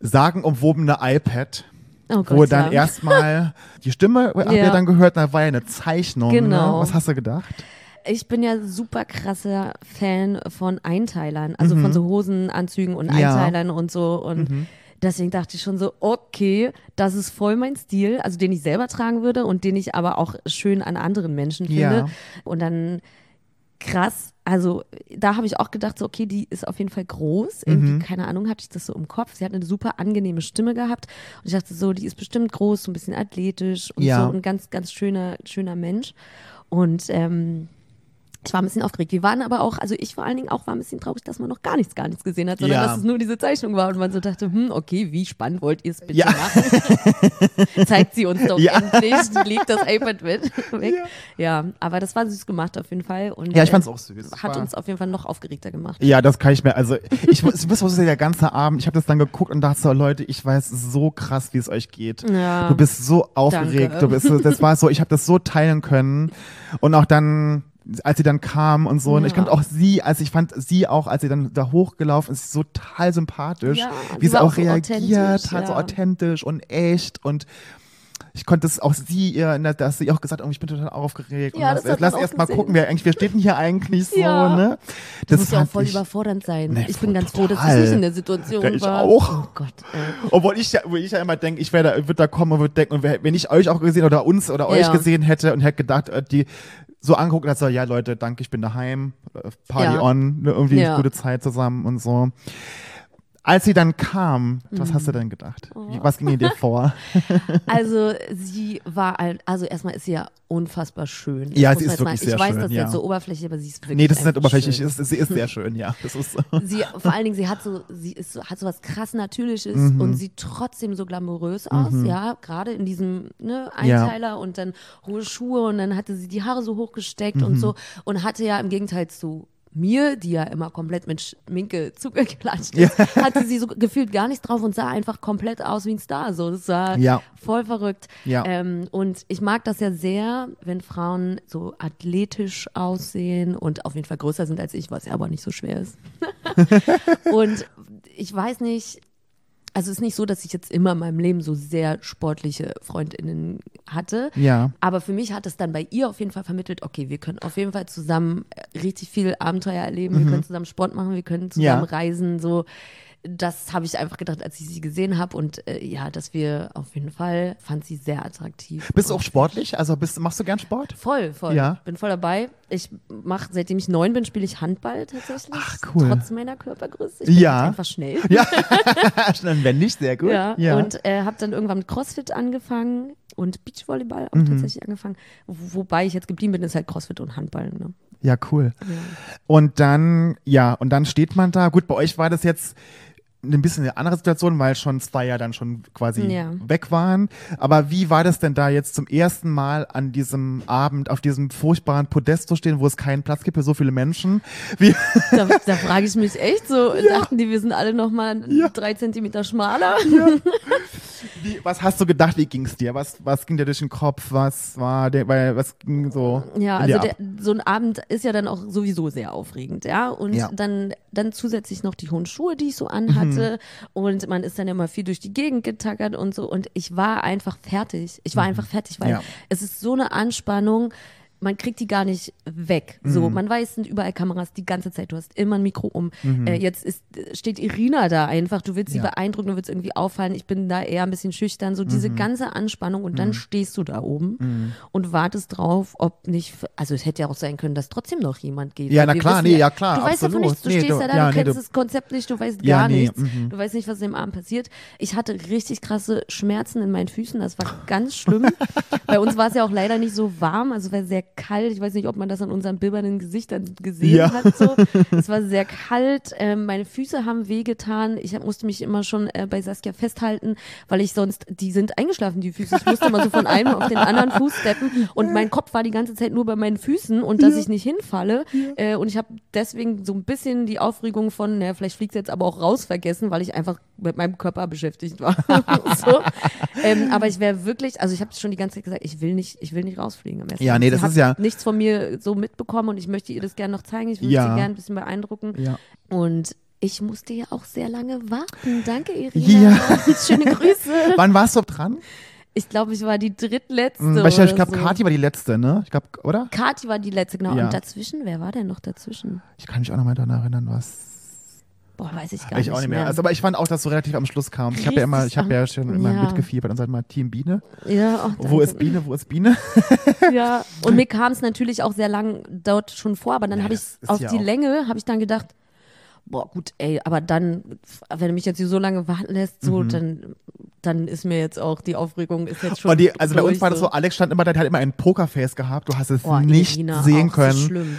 sagenumwobene iPad. Oh Gott, wo dann ja. erstmal die Stimme, habt ihr Ja. dann gehört, da war ja eine Zeichnung. Genau. Ne? Was hast du gedacht? Ich bin ja super krasser Fan von Einteilern, also von so Hosenanzügen und Mhm. Ja. Mhm. Einteilern und so. Und deswegen dachte ich schon so, okay, das ist voll mein Stil, also den ich selber tragen würde und den ich aber auch schön an anderen Menschen finde. Und dann krass, also da habe ich auch gedacht, so, okay, die ist auf jeden Fall groß. Irgendwie, Mhm. keine Ahnung, hatte ich das so im Kopf. Sie hat eine super angenehme Stimme gehabt. Und ich dachte so, die ist bestimmt groß, so ein bisschen athletisch und Ja. so ein ganz, ganz schöner, schöner Mensch. Und ähm, Ich war ein bisschen aufgeregt. Wir waren aber auch, also ich vor allen Dingen auch war ein bisschen traurig, dass man noch gar nichts, gar nichts gesehen hat, sondern Ja. dass es nur diese Zeichnung war und man so dachte, hm, okay, wie spannend wollt ihr es bitte Ja. machen? Zeigt sie uns doch Ja. endlich, legt das iPad mit weg. Ja. aber das war süß gemacht auf jeden Fall. Und, Ja, ich äh, fand's auch süß. Hat War- uns auf jeden Fall noch aufgeregter gemacht. Ja, das kann ich mir, also ich muss, ich muss der ganze Abend, ich habe das dann geguckt und dachte so, Leute, ich weiß so krass, wie es euch geht. Du bist so aufgeregt, Danke. du bist so, das war so, ich habe das so teilen können und auch dann als sie dann kam und so und ich Ja. fand auch sie, als ich fand sie auch, als sie dann da hochgelaufen ist, so total sympathisch, Ja, wie sie auch so reagiert authentisch, hat, so ja. authentisch und echt und ich konnte es auch sie ihr, ne, dass sie auch gesagt hat, oh, ich bin total aufgeregt. Ja, und das lass, erst mal gucken, wer eigentlich, wer steht denn hier eigentlich so, Ja. ne? Das muss ja auch voll ich- überfordernd sein. Nee, ich bin ganz froh, dass ich nicht in der Situation Ja, ich war. auch. Oh Gott. Äh. Obwohl ich ja, wo ich ja immer denke, ich werde, würde da kommen und würde denken, und wenn ich euch auch gesehen oder uns oder euch Ja. gesehen hätte und hätte gedacht, äh, die so angeguckt und hat so, ja Leute, danke, ich bin daheim, Party Ja. on, ne, irgendwie Ja. gute Zeit zusammen und so. Als sie dann kam, was hast du denn gedacht? Wie, was ging in dir vor? Also sie war, ein, also erstmal ist sie ja unfassbar schön. Das Ja, sie ist jetzt mal- wirklich Ich sehr weiß, schön, das ist ja. jetzt so oberflächlich, aber sie ist wirklich nee, das ist nicht oberflächlich, schön. ist, sie ist sehr schön, ja. Das ist, Sie, vor allen Dingen, sie hat so, sie ist so, hat so was krass Natürliches Mhm. und sieht trotzdem so glamourös aus, ja, gerade in diesem ne, Einteiler und dann hohe Schuhe und dann hatte sie die Haare so hochgesteckt Mhm. und so und hatte ja im Gegenteil zu mir, die ja immer komplett mit Schminke zugeklatscht ist, hatte sie so gefühlt gar nichts drauf und sah einfach komplett aus wie ein Star. So, das war Ja. voll verrückt. Ja. Ähm, und ich mag das ja sehr, wenn Frauen so athletisch aussehen und auf jeden Fall größer sind als ich, was ja aber nicht so schwer ist. und ich weiß nicht, also es ist nicht so, dass ich jetzt immer in meinem Leben so sehr sportliche Freundinnen hatte. Ja. Aber für mich hat es dann bei ihr auf jeden Fall vermittelt, okay, wir können auf jeden Fall zusammen äh, richtig viel Abenteuer erleben, wir können zusammen Sport machen, wir können zusammen Mhm. Ja. reisen, so. Das habe ich einfach gedacht, als ich sie gesehen habe und äh, ja, dass wir auf jeden Fall, fand sie sehr attraktiv. bist du auch sportlich? Also bist, machst du gern Sport? Voll, voll. Ja. Bin voll dabei. Ich mache, seitdem ich neun bin, spiele ich Handball tatsächlich. Ach, cool. Trotz meiner Körpergröße. Ich bin Ja. einfach schnell. Ja. Schnell wendig, sehr gut. Ja, und äh, habe dann irgendwann mit CrossFit angefangen und Beachvolleyball Mhm. auch tatsächlich angefangen. Wo, wobei ich jetzt geblieben bin, ist halt CrossFit und Handball. Ne? Ja, cool. Und dann, ja, und dann steht man da. Gut, bei euch war das jetzt ein bisschen eine andere Situation, weil schon zwei ja dann schon quasi Ja. weg waren. Aber wie war das denn da jetzt zum ersten Mal an diesem Abend auf diesem furchtbaren Podest zu stehen, wo es keinen Platz gibt für so viele Menschen? Wie, Da, da frage ich mich echt so, dachten die, wir sind alle nochmal drei Zentimeter schmaler? wie, was hast du gedacht, wie ging's dir? Was, was ging dir durch den Kopf? Was war der, weil, was ging so? Ja, also der, so ein Abend ist ja dann auch sowieso sehr aufregend, ja. Und Ja. dann, dann zusätzlich noch die hohen Schuhe, die ich so anhatte. Und man ist dann immer viel durch die Gegend getackert und so. Und ich war einfach fertig. Ich war einfach fertig, weil Ja. es ist so eine Anspannung. Man kriegt die gar nicht weg. So, man weiß, es sind überall Kameras die ganze Zeit. Du hast immer ein Mikro um. Äh, jetzt ist, steht Irina da einfach. Du willst sie Ja. beeindrucken, du willst irgendwie auffallen. Ich bin da eher ein bisschen schüchtern. So diese ganze Anspannung und dann stehst du da oben und wartest drauf, ob nicht, also es hätte ja auch sein können, dass trotzdem noch jemand geht. Ja, na klar, wissen nee, ja, klar, Du weißt davon absolut. nichts, du Nee, stehst du- ja da, ja, du nee, kennst du- das Konzept nicht, du weißt Ja, gar nee, nichts. mhm. Du weißt nicht, was im Abend passiert. Ich hatte richtig krasse Schmerzen in meinen Füßen, das war ganz schlimm. Bei uns war es ja auch leider nicht so warm, also war sehr kalt. Ich weiß nicht, ob man das an unseren bibbernden Gesichtern gesehen Ja. hat. So. Es war sehr kalt, ähm, meine Füße haben wehgetan. Ich hab, musste mich immer schon äh, bei Saskia festhalten, weil ich sonst, die sind eingeschlafen, die Füße. Ich musste immer so von einem auf den anderen Fuß steppen und mein Kopf war die ganze Zeit nur bei meinen Füßen und dass ich nicht hinfalle. Äh, und ich habe deswegen so ein bisschen die Aufregung von, naja, vielleicht fliegt jetzt aber auch raus vergessen, weil ich einfach mit meinem Körper beschäftigt war. so. ähm, aber ich wäre wirklich, also ich habe schon die ganze Zeit gesagt, ich will nicht, ich will nicht rausfliegen am Ja, nee, das ist ja- nichts von mir so mitbekommen und ich möchte ihr das gerne noch zeigen. Ich würde Ja. sie gerne ein bisschen beeindrucken. Ja. Und ich musste ja auch sehr lange warten. Danke, Irina. Ja. Schöne Grüße. Wann warst du dran? Ich glaube, ich war die drittletzte. Hm, weil ich ich glaube, so. Kati war die letzte, ne? Ich glaube, oder? Kati war die letzte, genau. Ja. Und dazwischen, wer war denn noch dazwischen? Ich kann mich auch noch mal daran erinnern, was. Boah, weiß ich gar ich nicht, auch nicht mehr. Also, aber ich fand auch, dass du relativ am Schluss kamst. Ich habe ja immer, ich habe ja schon immer ja. mitgefiebert und sag mal Team Biene. ja, Wo ist Biene? Wo ist Biene? Ja, und mir kam es natürlich auch sehr lang dort schon vor, aber dann Ja, habe ich auf die auch- Länge, habe ich dann gedacht, boah, gut, ey, aber dann, wenn du mich jetzt hier so lange warten lässt, Mhm. so, dann dann ist mir jetzt auch die Aufregung ist jetzt schon. Die, also bei uns war das so, Alex stand immer der hat immer ein Pokerface gehabt, du hast es Oh, nicht Irina, sehen können. So schlimm.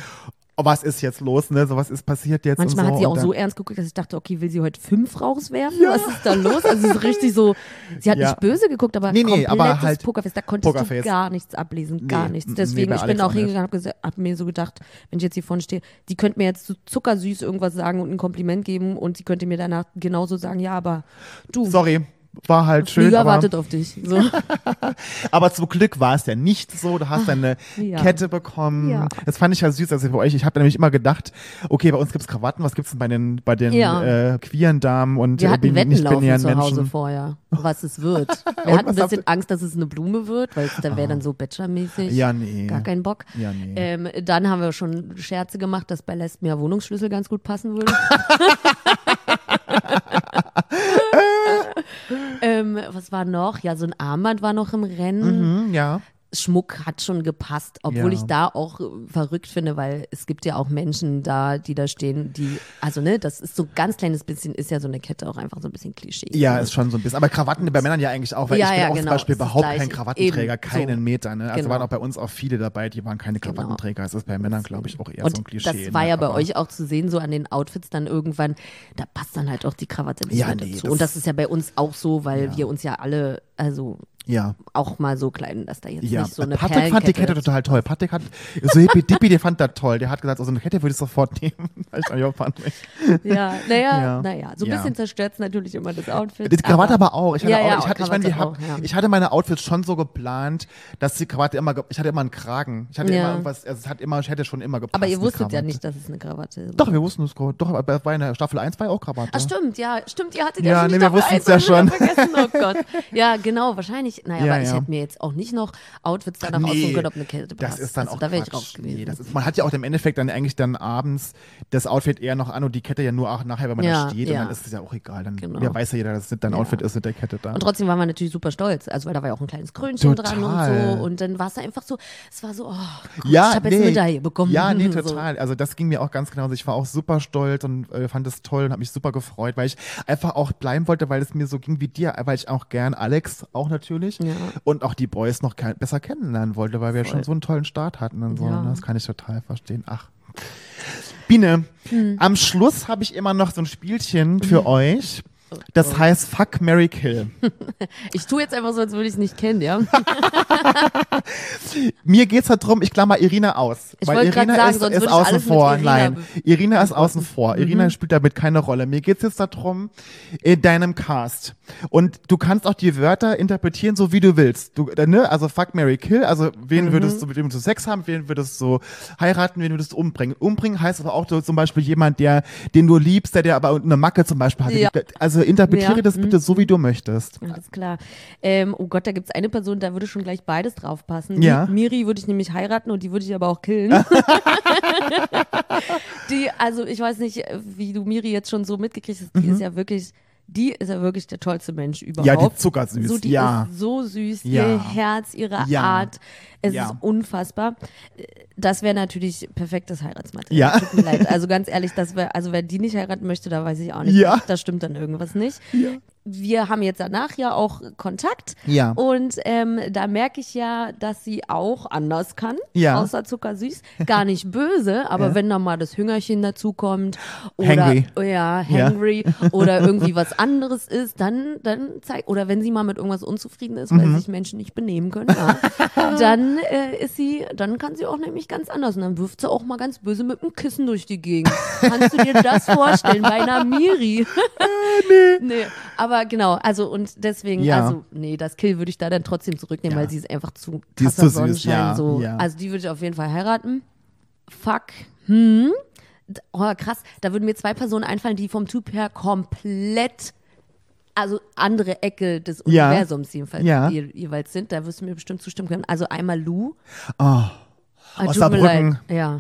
Oh, was ist jetzt los, ne? So was ist passiert jetzt Manchmal und so. hat sie auch und so ernst geguckt, dass ich dachte, okay, will sie heute fünf rauswerfen? Was ist da los? Also es ist richtig so, sie hat Ja. nicht böse geguckt, aber Nee, nee, aber halt Pokerface, da konntest Pokerface. du gar nichts ablesen, gar Nee, nichts. nee, Deswegen, bei ich bin Alex auch hingegangen, habe gesa- hab mir so gedacht, wenn ich jetzt hier vorne stehe, die könnte mir jetzt so zuckersüß irgendwas sagen und ein Kompliment geben und sie könnte mir danach genauso sagen, ja, aber du, Sorry, war halt schön. Flieger Aber, wartet auf dich. So. aber zum Glück war es ja nicht so. Du hast deine Ja. Kette bekommen. Ja. Das fand ich ja süß, also bei euch. Ich habe nämlich immer gedacht, okay, bei uns gibt's Krawatten, was gibt's denn bei den, bei den Ja. äh, queeren Damen und Wir äh, hatten bin- Wetten laufen nicht-binären zu Hause Menschen? vorher, was es wird. Wir hatten ein bisschen Angst, dass es eine Blume wird, weil es dann wäre dann so Bachelor-mäßig. Ja, nee. Gar keinen Bock. Ja, nee. Ähm, dann haben wir schon Scherze gemacht, dass bei Lesben ja Wohnungsschlüssel ganz gut passen würde. ähm, was war noch? Ja, so ein Armband war noch im Rennen. Hm, ja. Schmuck hat schon gepasst, obwohl Ja. ich da auch äh, verrückt finde, weil es gibt ja auch Menschen da, die da stehen, die, also ne, das ist so ein ganz kleines bisschen, ist ja so eine Kette auch einfach so ein bisschen Klischee. Ja, ist schon so ein bisschen. Aber Krawatten bei Männern ja eigentlich auch, weil Ja, ich bin ja, auch genau, zum Beispiel überhaupt kein. Krawattenträger, Eben, keinen so. Meter. Ne? Also Genau. waren auch bei uns auch viele dabei, die waren keine Genau. Krawattenträger. Das ist bei Männern, glaube ich, auch eher Und so ein Klischee. das war ne? ja bei Aber- euch auch zu sehen, so an den Outfits dann irgendwann, da passt dann halt auch die Krawatte nicht Ja, mehr nee, dazu. das- Und das ist ja bei uns auch so, weil wir uns ja alle, also Ja. auch mal so kleiden, dass da jetzt Ja, nicht so eine Patrick fand die Kette total toll. Patrick hat so hippie dippy, der fand das toll. Der hat gesagt, also eine Kette würde ich sofort nehmen. ich ja, fand. Ja, naja, Ja. naja, so ein Ja. bisschen zerstört natürlich immer das Outfit. Die Krawatte aber auch. Ich hatte, Ja, auch, ja, ich, hatte, ich, meine, hab, auch, ich hatte meine Outfits schon so geplant, dass die Krawatte immer, ich hatte immer einen Kragen. Ich hatte immer irgendwas, also es hat immer, ich hätte schon immer gepasst. aber ihr wusstet ja nicht, dass es eine Krawatte ist. Doch, wir wussten es. Doch, aber bei der Staffel 1 war ja auch Krawatte. Ach stimmt, ja, stimmt, ihr hattet Ja, ja, schon nee, wir wussten's eins ja schon. Oh Gott. Ja, genau, wahrscheinlich. Naja, Ja, aber ich ja. hätte mir jetzt auch nicht noch Outfits danach Nee, aussuchen können, ob eine Kette Das passt. ist dann also, auch da wäre ich raus gewesen. Nee, das ist, man hat ja auch im Endeffekt dann eigentlich dann abends das Outfit eher noch an und die Kette ja nur auch nachher, wenn man Ja, da steht. Und dann ist es ja auch egal. Dann Genau. ja, weiß ja jeder, dass es dein. Outfit ist mit der Kette da. Und trotzdem waren wir natürlich super stolz, also weil da war ja auch ein kleines Krönchen dran Total. und so. Und dann war es einfach so, es war so, oh Gott, ja, ich habe jetzt nee. eine Medaille bekommen. Ja, nee, So. total. Also das ging mir auch ganz genau. so. Ich war auch super stolz und äh, fand es toll und habe mich super gefreut, weil ich einfach auch bleiben wollte, weil es mir so ging wie dir, weil ich auch gern Alex auch natürlich Ja. und auch die Boys noch besser kennenlernen wollte, weil wir Voll. schon so einen tollen Start hatten und so. Ja. Ne? Das kann ich total verstehen. Ach. Biene, Hm. am Schluss habe ich immer noch so ein Spielchen für euch. Das heißt Fuck, Mary Kill. Ich tue jetzt einfach so, als würde ich es nicht kennen, ja. Mir geht's halt drum, ich klammer Irina aus. Ich weil Irina sagen, ist, ist außen vor. Irina Nein, Irina ist außen vor. Mhm. Irina spielt damit keine Rolle. Mir geht's jetzt darum, in deinem Cast. Und du kannst auch die Wörter interpretieren, so wie du willst. Du, äh, ne? Also fuck, Mary kill. Also wen Mhm. würdest du, mit wem du Sex haben, wen würdest du heiraten, wen würdest du umbringen. Umbringen heißt aber auch so, zum Beispiel jemand, der, den du liebst, der, der aber eine Macke zum Beispiel hat. Ja. Also interpretiere Ja. das bitte so, wie du möchtest. Alles klar. Ähm, oh Gott, da gibt es eine Person, da würde schon gleich beides drauf passen. Ja. Mi- Miri würde ich nämlich heiraten und die würde ich aber auch killen. die, also ich weiß nicht, wie du Miri jetzt schon so mitgekriegt hast, die ist ja wirklich, die ist ja wirklich der tollste Mensch überhaupt. Ja, die zuckersüß, So, die ja. ist so süß, Ja. ihr Herz, ihre Ja. Art. Es Ja. ist unfassbar. Das wäre natürlich perfektes Heiratsmaterial. Ja. Tut mir leid. Also ganz ehrlich, das wär, also wer die nicht heiraten möchte, da weiß ich auch nicht. Ja. Da stimmt dann irgendwas nicht. Wir haben jetzt danach ja auch Kontakt. Ja. Und ähm, da merke ich ja, dass sie auch anders kann, Ja. außer zuckersüß. Gar nicht böse, aber Ja. wenn da mal das Hüngerchen dazukommt oder Hangry. ja, Ja. hangry oder irgendwie was anderes ist, dann, dann zeigt, oder wenn sie mal mit irgendwas unzufrieden ist, weil Mhm. sich Menschen nicht benehmen können, ja, dann äh, ist sie, dann kann sie auch nämlich ganz anders und dann wirft sie auch mal ganz böse mit dem Kissen durch die Gegend. Kannst du dir das vorstellen bei einer Miri? nee. nee. Aber genau, also und deswegen, Ja. also nee, das Kill würde ich da dann trotzdem zurücknehmen, Ja. weil sie ist einfach zu Die ist krasser zu süß, ja, so. ja. Also die würde ich auf jeden Fall heiraten. Fuck. Hm. Oh, krass. Da würden mir zwei Personen einfallen, die vom Typ her komplett, also andere Ecke des. Universums jedenfalls, je, jeweils sind. Da wirst du mir bestimmt zustimmen können. Also einmal Lou. Oh, Ah, Aus Saarbrücken. Ja,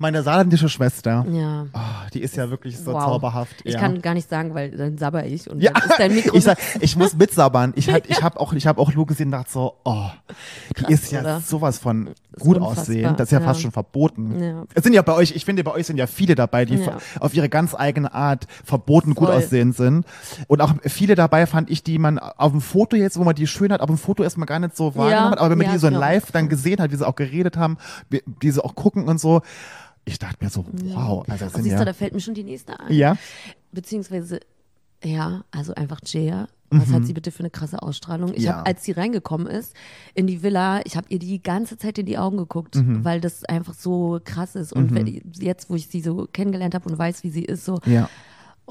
meine saarländische Schwester. ja. Oh, die ist ja wirklich so wow. zauberhaft. Ich ja. kann gar nicht sagen, weil dann sabber ich und Ja, dann ist dein Mikro. ich, sag, ich muss mitsabbern. Ich, halt, ich habe auch, ich hab auch Lou gesehen und dachte so, oh, die ist ja oder? sowas von gut unfassbar. aussehen. Das ist ja, fast schon verboten. Ja. Es sind ja bei euch, ich finde, bei euch sind ja viele dabei, die Ja. auf ihre ganz eigene Art verboten gut Voll. aussehend sind. Und auch viele dabei fand ich, die man auf dem Foto jetzt, wo man die Schönheit auf dem Foto erstmal gar nicht so wahrgenommen hat, aber wenn man ja, die so in genau. live dann gesehen hat, wie sie auch geredet haben, wie sie auch gucken und so, ich dachte mir so, wow, also das sind siehst ja, du, da fällt mir schon die nächste ein. ja, Beziehungsweise, ja, also einfach Jaya. Was hat sie bitte für eine krasse Ausstrahlung? Ich Mhm. Ja. habe, als sie reingekommen ist in die Villa, ich habe ihr die ganze Zeit in die Augen geguckt, Mhm. weil das einfach so krass ist. Und wenn, jetzt, wo ich sie so kennengelernt habe und weiß, wie sie ist, so, ja.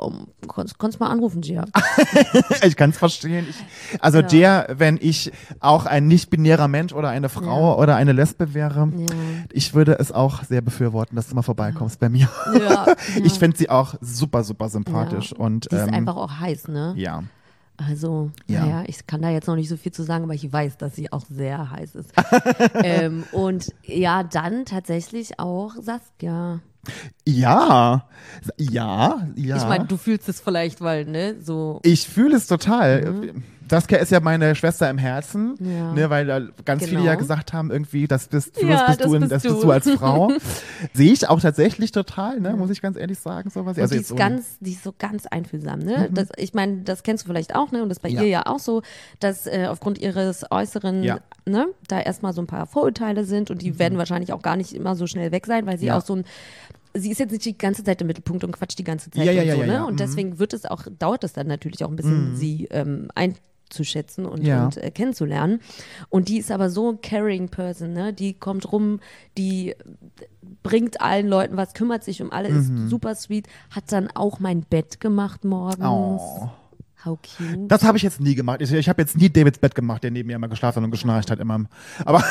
Oh, konntest, konntest mal anrufen, Jaya. ich kann es verstehen. Ich, also der, wenn ich auch ein nicht-binärer Mensch oder eine Frau oder eine Lesbe wäre, Ja. ich würde es auch sehr befürworten, dass du mal vorbeikommst bei mir. Ja, Ich finde sie auch super, super sympathisch. Ja. Und Die ist ähm, einfach auch heiß, ne? ja. Also, Ja. naja, ich kann da jetzt noch nicht so viel zu sagen, aber ich weiß, dass sie auch sehr heiß ist. ähm, und ja, dann tatsächlich auch Saskia. Ja, ja, ja. Ich meine, du fühlst es vielleicht, weil, ne, so. Ich fühle es total. Saskia ist ja meine Schwester im Herzen, Mhm. Ja. ne, weil da ganz viele Genau. ja gesagt haben, irgendwie, das bist, das Ja, bist, das du, bist das du. bist du als Frau. Sehe ich auch tatsächlich total, ne, muss ich ganz ehrlich sagen. Sowas. Und Also die ist so- ganz, die ist so ganz einfühlsam, ne? Das, ich meine, das kennst du vielleicht auch, ne? Und das ist bei Ja. ihr ja auch so, dass äh, aufgrund ihres Äußeren, ne, da erstmal so ein paar Vorurteile sind und die werden wahrscheinlich auch gar nicht immer so schnell weg sein, weil sie Mhm. Auch so ein Sie ist jetzt nicht die ganze Zeit im Mittelpunkt und quatscht die ganze Zeit Ja, ja, und so, ja, ne? Und Mhm. deswegen wird es auch, dauert es dann natürlich auch ein bisschen, sie ähm, einzuschätzen und, Ja. und äh, kennenzulernen. Und die ist aber so ein caring Person, ne? Die kommt rum, die bringt allen Leuten was, kümmert sich um alle, ist super sweet, hat dann auch mein Bett gemacht morgens. Oh. How cute. Das habe ich jetzt nie gemacht. Ich, ich habe jetzt nie Davids Bett gemacht, der neben mir immer geschlafen hat und geschnarcht hat immer. Aber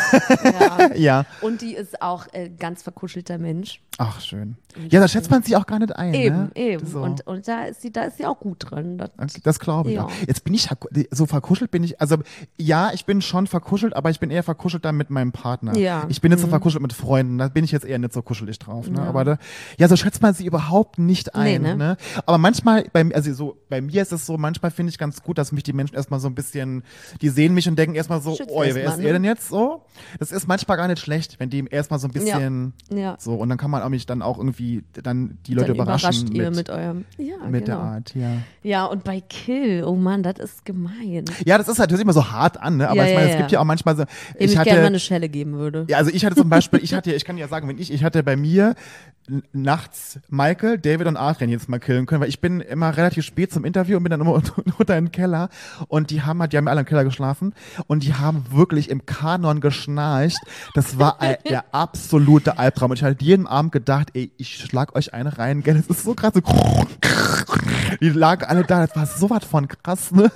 ja. ja, Und die ist auch äh, ganz verkuschelter Mensch. ach schön. Ja, da schätzt man sie auch gar nicht ein. Eben, ne? eben. So. Und, und da ist sie, da ist sie auch gut drin. Das, Okay, Das glaube ich. Ja. Jetzt bin ich so verkuschelt bin ich. Also ja, ich bin schon verkuschelt, aber ich bin eher verkuschelt dann mit meinem Partner. Ja. Ich bin jetzt so verkuschelt mit Freunden. Da bin ich jetzt eher nicht so kuschelig drauf. Ne? Ja. Aber da, ja, so schätzt man sie überhaupt nicht Nee, ein. ne? ne? Aber manchmal, bei, mir- also so bei mir ist es so, manchmal finde ich ganz gut, dass mich die Menschen erstmal so ein bisschen, die sehen mich und denken erstmal so, oh, wer ist ne? er denn jetzt so? Das ist manchmal gar nicht schlecht, wenn die erstmal so ein bisschen Ja. so und dann kann man auch mich dann auch irgendwie dann die Leute dann überraschen überrascht ihr mit, mit eurem. Ja, mit genau. der Art, ja. Ja, und bei Kill, oh Mann, das ist gemein. Ja, das ist halt natürlich immer so hart an, ne? aber Ja, ich ja, meine, es ja. gibt ja auch manchmal so, Dem ich ich gerne mal hatte, eine Schelle geben würde. ja, also ich hatte zum Beispiel, ich hatte, ich kann ja sagen, wenn ich, ich hatte bei mir nachts Michael, David und Adrian jetzt mal killen können, weil ich bin immer relativ spät zum Interview und bin dann immer unter, den Keller und die haben halt, die haben alle im Keller geschlafen und die haben wirklich im Kanon geschnarcht. Das war der absolute Albtraum und ich hatte jeden Abend gedacht, ey, ich schlag euch eine rein, gell, das ist so krass. So die lagen alle da, das war sowas von krass, ne?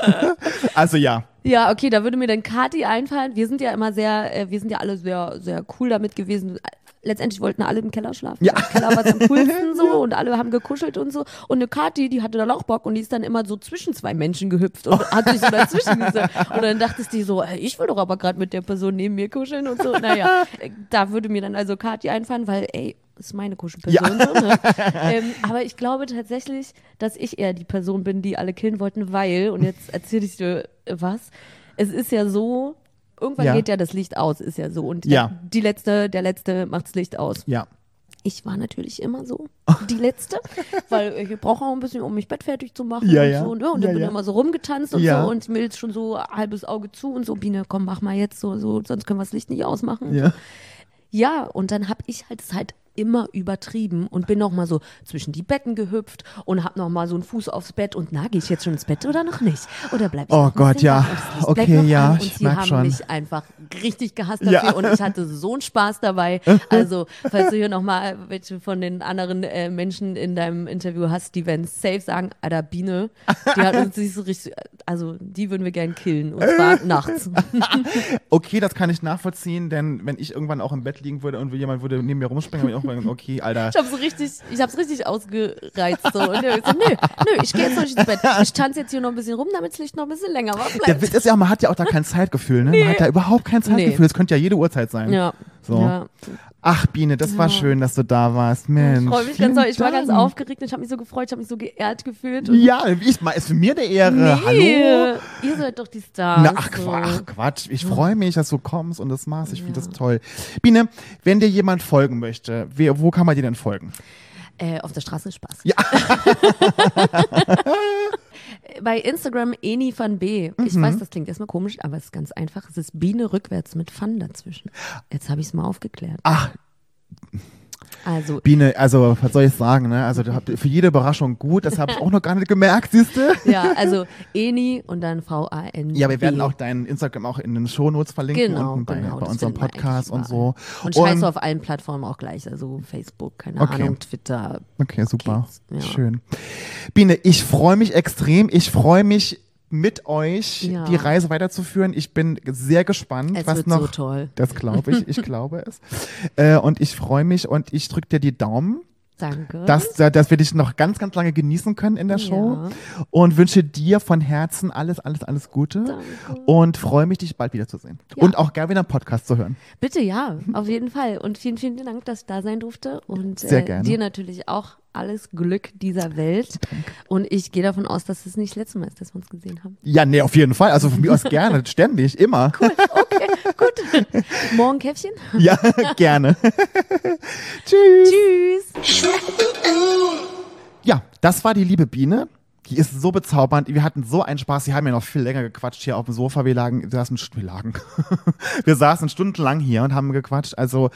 Also ja. Ja, okay, da würde mir dann Kati einfallen. Wir sind ja immer sehr, äh, wir sind ja alle sehr, sehr cool damit gewesen. Letztendlich wollten alle im Keller schlafen. Ja. Im Keller war am coolsten so und alle haben gekuschelt und so. Und eine Kati, die hatte dann auch Bock und die ist dann immer so zwischen zwei Menschen gehüpft und hat sich so dazwischen gesetzt. Und dann dachte die so, ey, ich will doch aber gerade mit der Person neben mir kuscheln und so. Naja, äh, da würde mir dann also Kati einfallen, weil, ey, ist meine Kuschelperson. So, ne? ähm, aber ich glaube tatsächlich, dass ich eher die Person bin, die alle killen wollten, weil, und jetzt erzähle ich dir was, es ist ja so, irgendwann Ja. geht ja das Licht aus, ist ja so. Und Ja. der, die letzte, der letzte macht das Licht aus. Ja. Ich war natürlich immer so die Letzte, weil ich brauche auch ein bisschen, um mich Bett fertig zu machen Ja, und ja. so. Ne? Und Ja, dann bin ich immer so rumgetanzt und so und Milz schon so halbes Auge zu und so, Biene, komm, mach mal jetzt so, so sonst können wir das Licht nicht ausmachen. Ja. Ja, und dann hab ich halt es halt immer übertrieben und bin noch mal so zwischen die Betten gehüpft und hab noch mal so einen Fuß aufs Bett und na, gehe ich jetzt schon ins Bett oder noch nicht? Oder bleib ich Oh Gott, bisschen ja. Okay, ja, ich Und sie merk haben schon. mich einfach richtig gehasst dafür Ja. und ich hatte so einen Spaß dabei. Also, falls du hier noch mal welche von den anderen äh, Menschen in deinem Interview hast, die werden safe sagen, Alter, Biene, die hat uns nicht so richtig, also die würden wir gern killen und zwar nachts. Okay, das kann ich nachvollziehen, denn wenn ich irgendwann auch im Bett liegen würde und jemand würde neben mir rumspringen, sagen, okay, Alter. Ich habe so richtig, ich hab's richtig ausgereizt so und der so, nö, nö, ich gehe jetzt noch nicht ins Bett. Ich tanze jetzt hier noch ein bisschen rum, damit das Licht noch ein bisschen länger wach Der. Witz ist ja, man hat ja auch da kein Zeitgefühl, ne? Man hat da überhaupt kein Zeitgefühl. Nee. Es könnte ja jede Uhrzeit sein. Ja. So. Ja. Ach, Biene, das war Ja. schön, dass du da warst. Mensch. Ich freue mich ganz doll. Ich war ganz aufgeregt. Ich habe mich so gefreut. Ich habe mich so geehrt gefühlt. Und Ja, ich, ist für mir eine Ehre. nee, Hallo. ihr seid doch die Stars. Na, ach, so. Ach Quatsch, ich freue mich, dass du kommst und das machst. Ich finde das toll. Biene, wenn dir jemand folgen möchte, wer, wo kann man dir denn folgen? Äh, auf der Straße ist Spaß. Ja. Bei Instagram Eni van B. Ich Mhm. weiß, das klingt erstmal komisch, aber es ist ganz einfach. Es ist Biene rückwärts mit Fun dazwischen. Jetzt habe ich es mal aufgeklärt. Ach, Also, Biene, also was soll ich sagen, ne? Also für jede Überraschung gut, das habe ich auch noch gar nicht gemerkt, siehst du? ja, also Eni und dann V-A-N. Ja, wir werden auch deinen Instagram auch in den Shownotes verlinken Genau, und bei, genau. bei unserem Podcast und so. überall. Und scheiße auf allen Plattformen auch gleich. Also Facebook, keine Okay. Ahnung, Twitter. Okay, super. Ja. Schön. Biene, ich freue mich extrem. Ich freue mich mit euch Ja. die Reise weiterzuführen. Ich bin sehr gespannt, Es was wird noch. so toll. Das glaube ich, ich glaube es. Äh, und ich freue mich und ich drücke dir die Daumen, Danke. dass, dass wir dich noch ganz, ganz lange genießen können in der Show. Ja. Und wünsche dir von Herzen alles, alles, alles Gute. Danke. Und freue mich, dich bald wiederzusehen. Ja. Und auch gerne wieder einen Podcast zu hören. Bitte, ja, auf jeden Fall. Und vielen, vielen Dank, dass ich da sein durfte. Und Sehr äh, dir natürlich auch alles Glück dieser Welt. Und ich gehe davon aus, dass es nicht das letzte Mal ist, dass wir uns gesehen haben. Ja, nee, auf jeden Fall. Also von mir aus gerne, ständig, immer. Okay, gut. Morgen Käffchen. Ja, gerne. Tschüss. Tschüss. Ja, das war die liebe Biene. Die ist so bezaubernd. Wir hatten so einen Spaß. Sie haben ja noch viel länger gequatscht hier auf dem Sofa. Wir lagen, wir saßen, wir lagen. wir saßen stundenlang hier und haben gequatscht. Also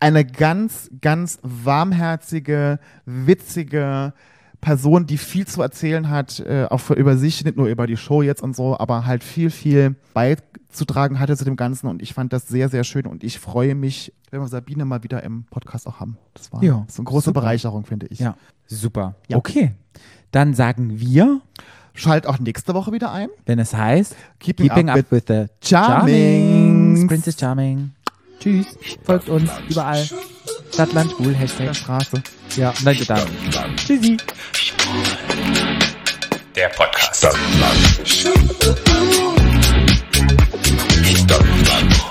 eine ganz, ganz warmherzige, witzige Person, die viel zu erzählen hat, äh, auch über sich, nicht nur über die Show jetzt und so, aber halt viel, viel beizutragen hatte zu dem Ganzen. Und ich fand das sehr, sehr schön. Und ich freue mich, wenn wir Sabine mal wieder im Podcast auch haben. Das war Ja, so eine große super. Bereicherung, finde ich. Ja, super. Ja. Okay. Dann sagen wir. Schalt auch nächste Woche wieder ein. Denn es heißt Keeping, keeping up, up, with, the Charmings. Princess Charming. Tschüss. Folgt uns überall. Stadtland schwul, Hashtag Straße. Ja, danke dann. Tschüssi. Der Podcast. Stadtland. Stadtland.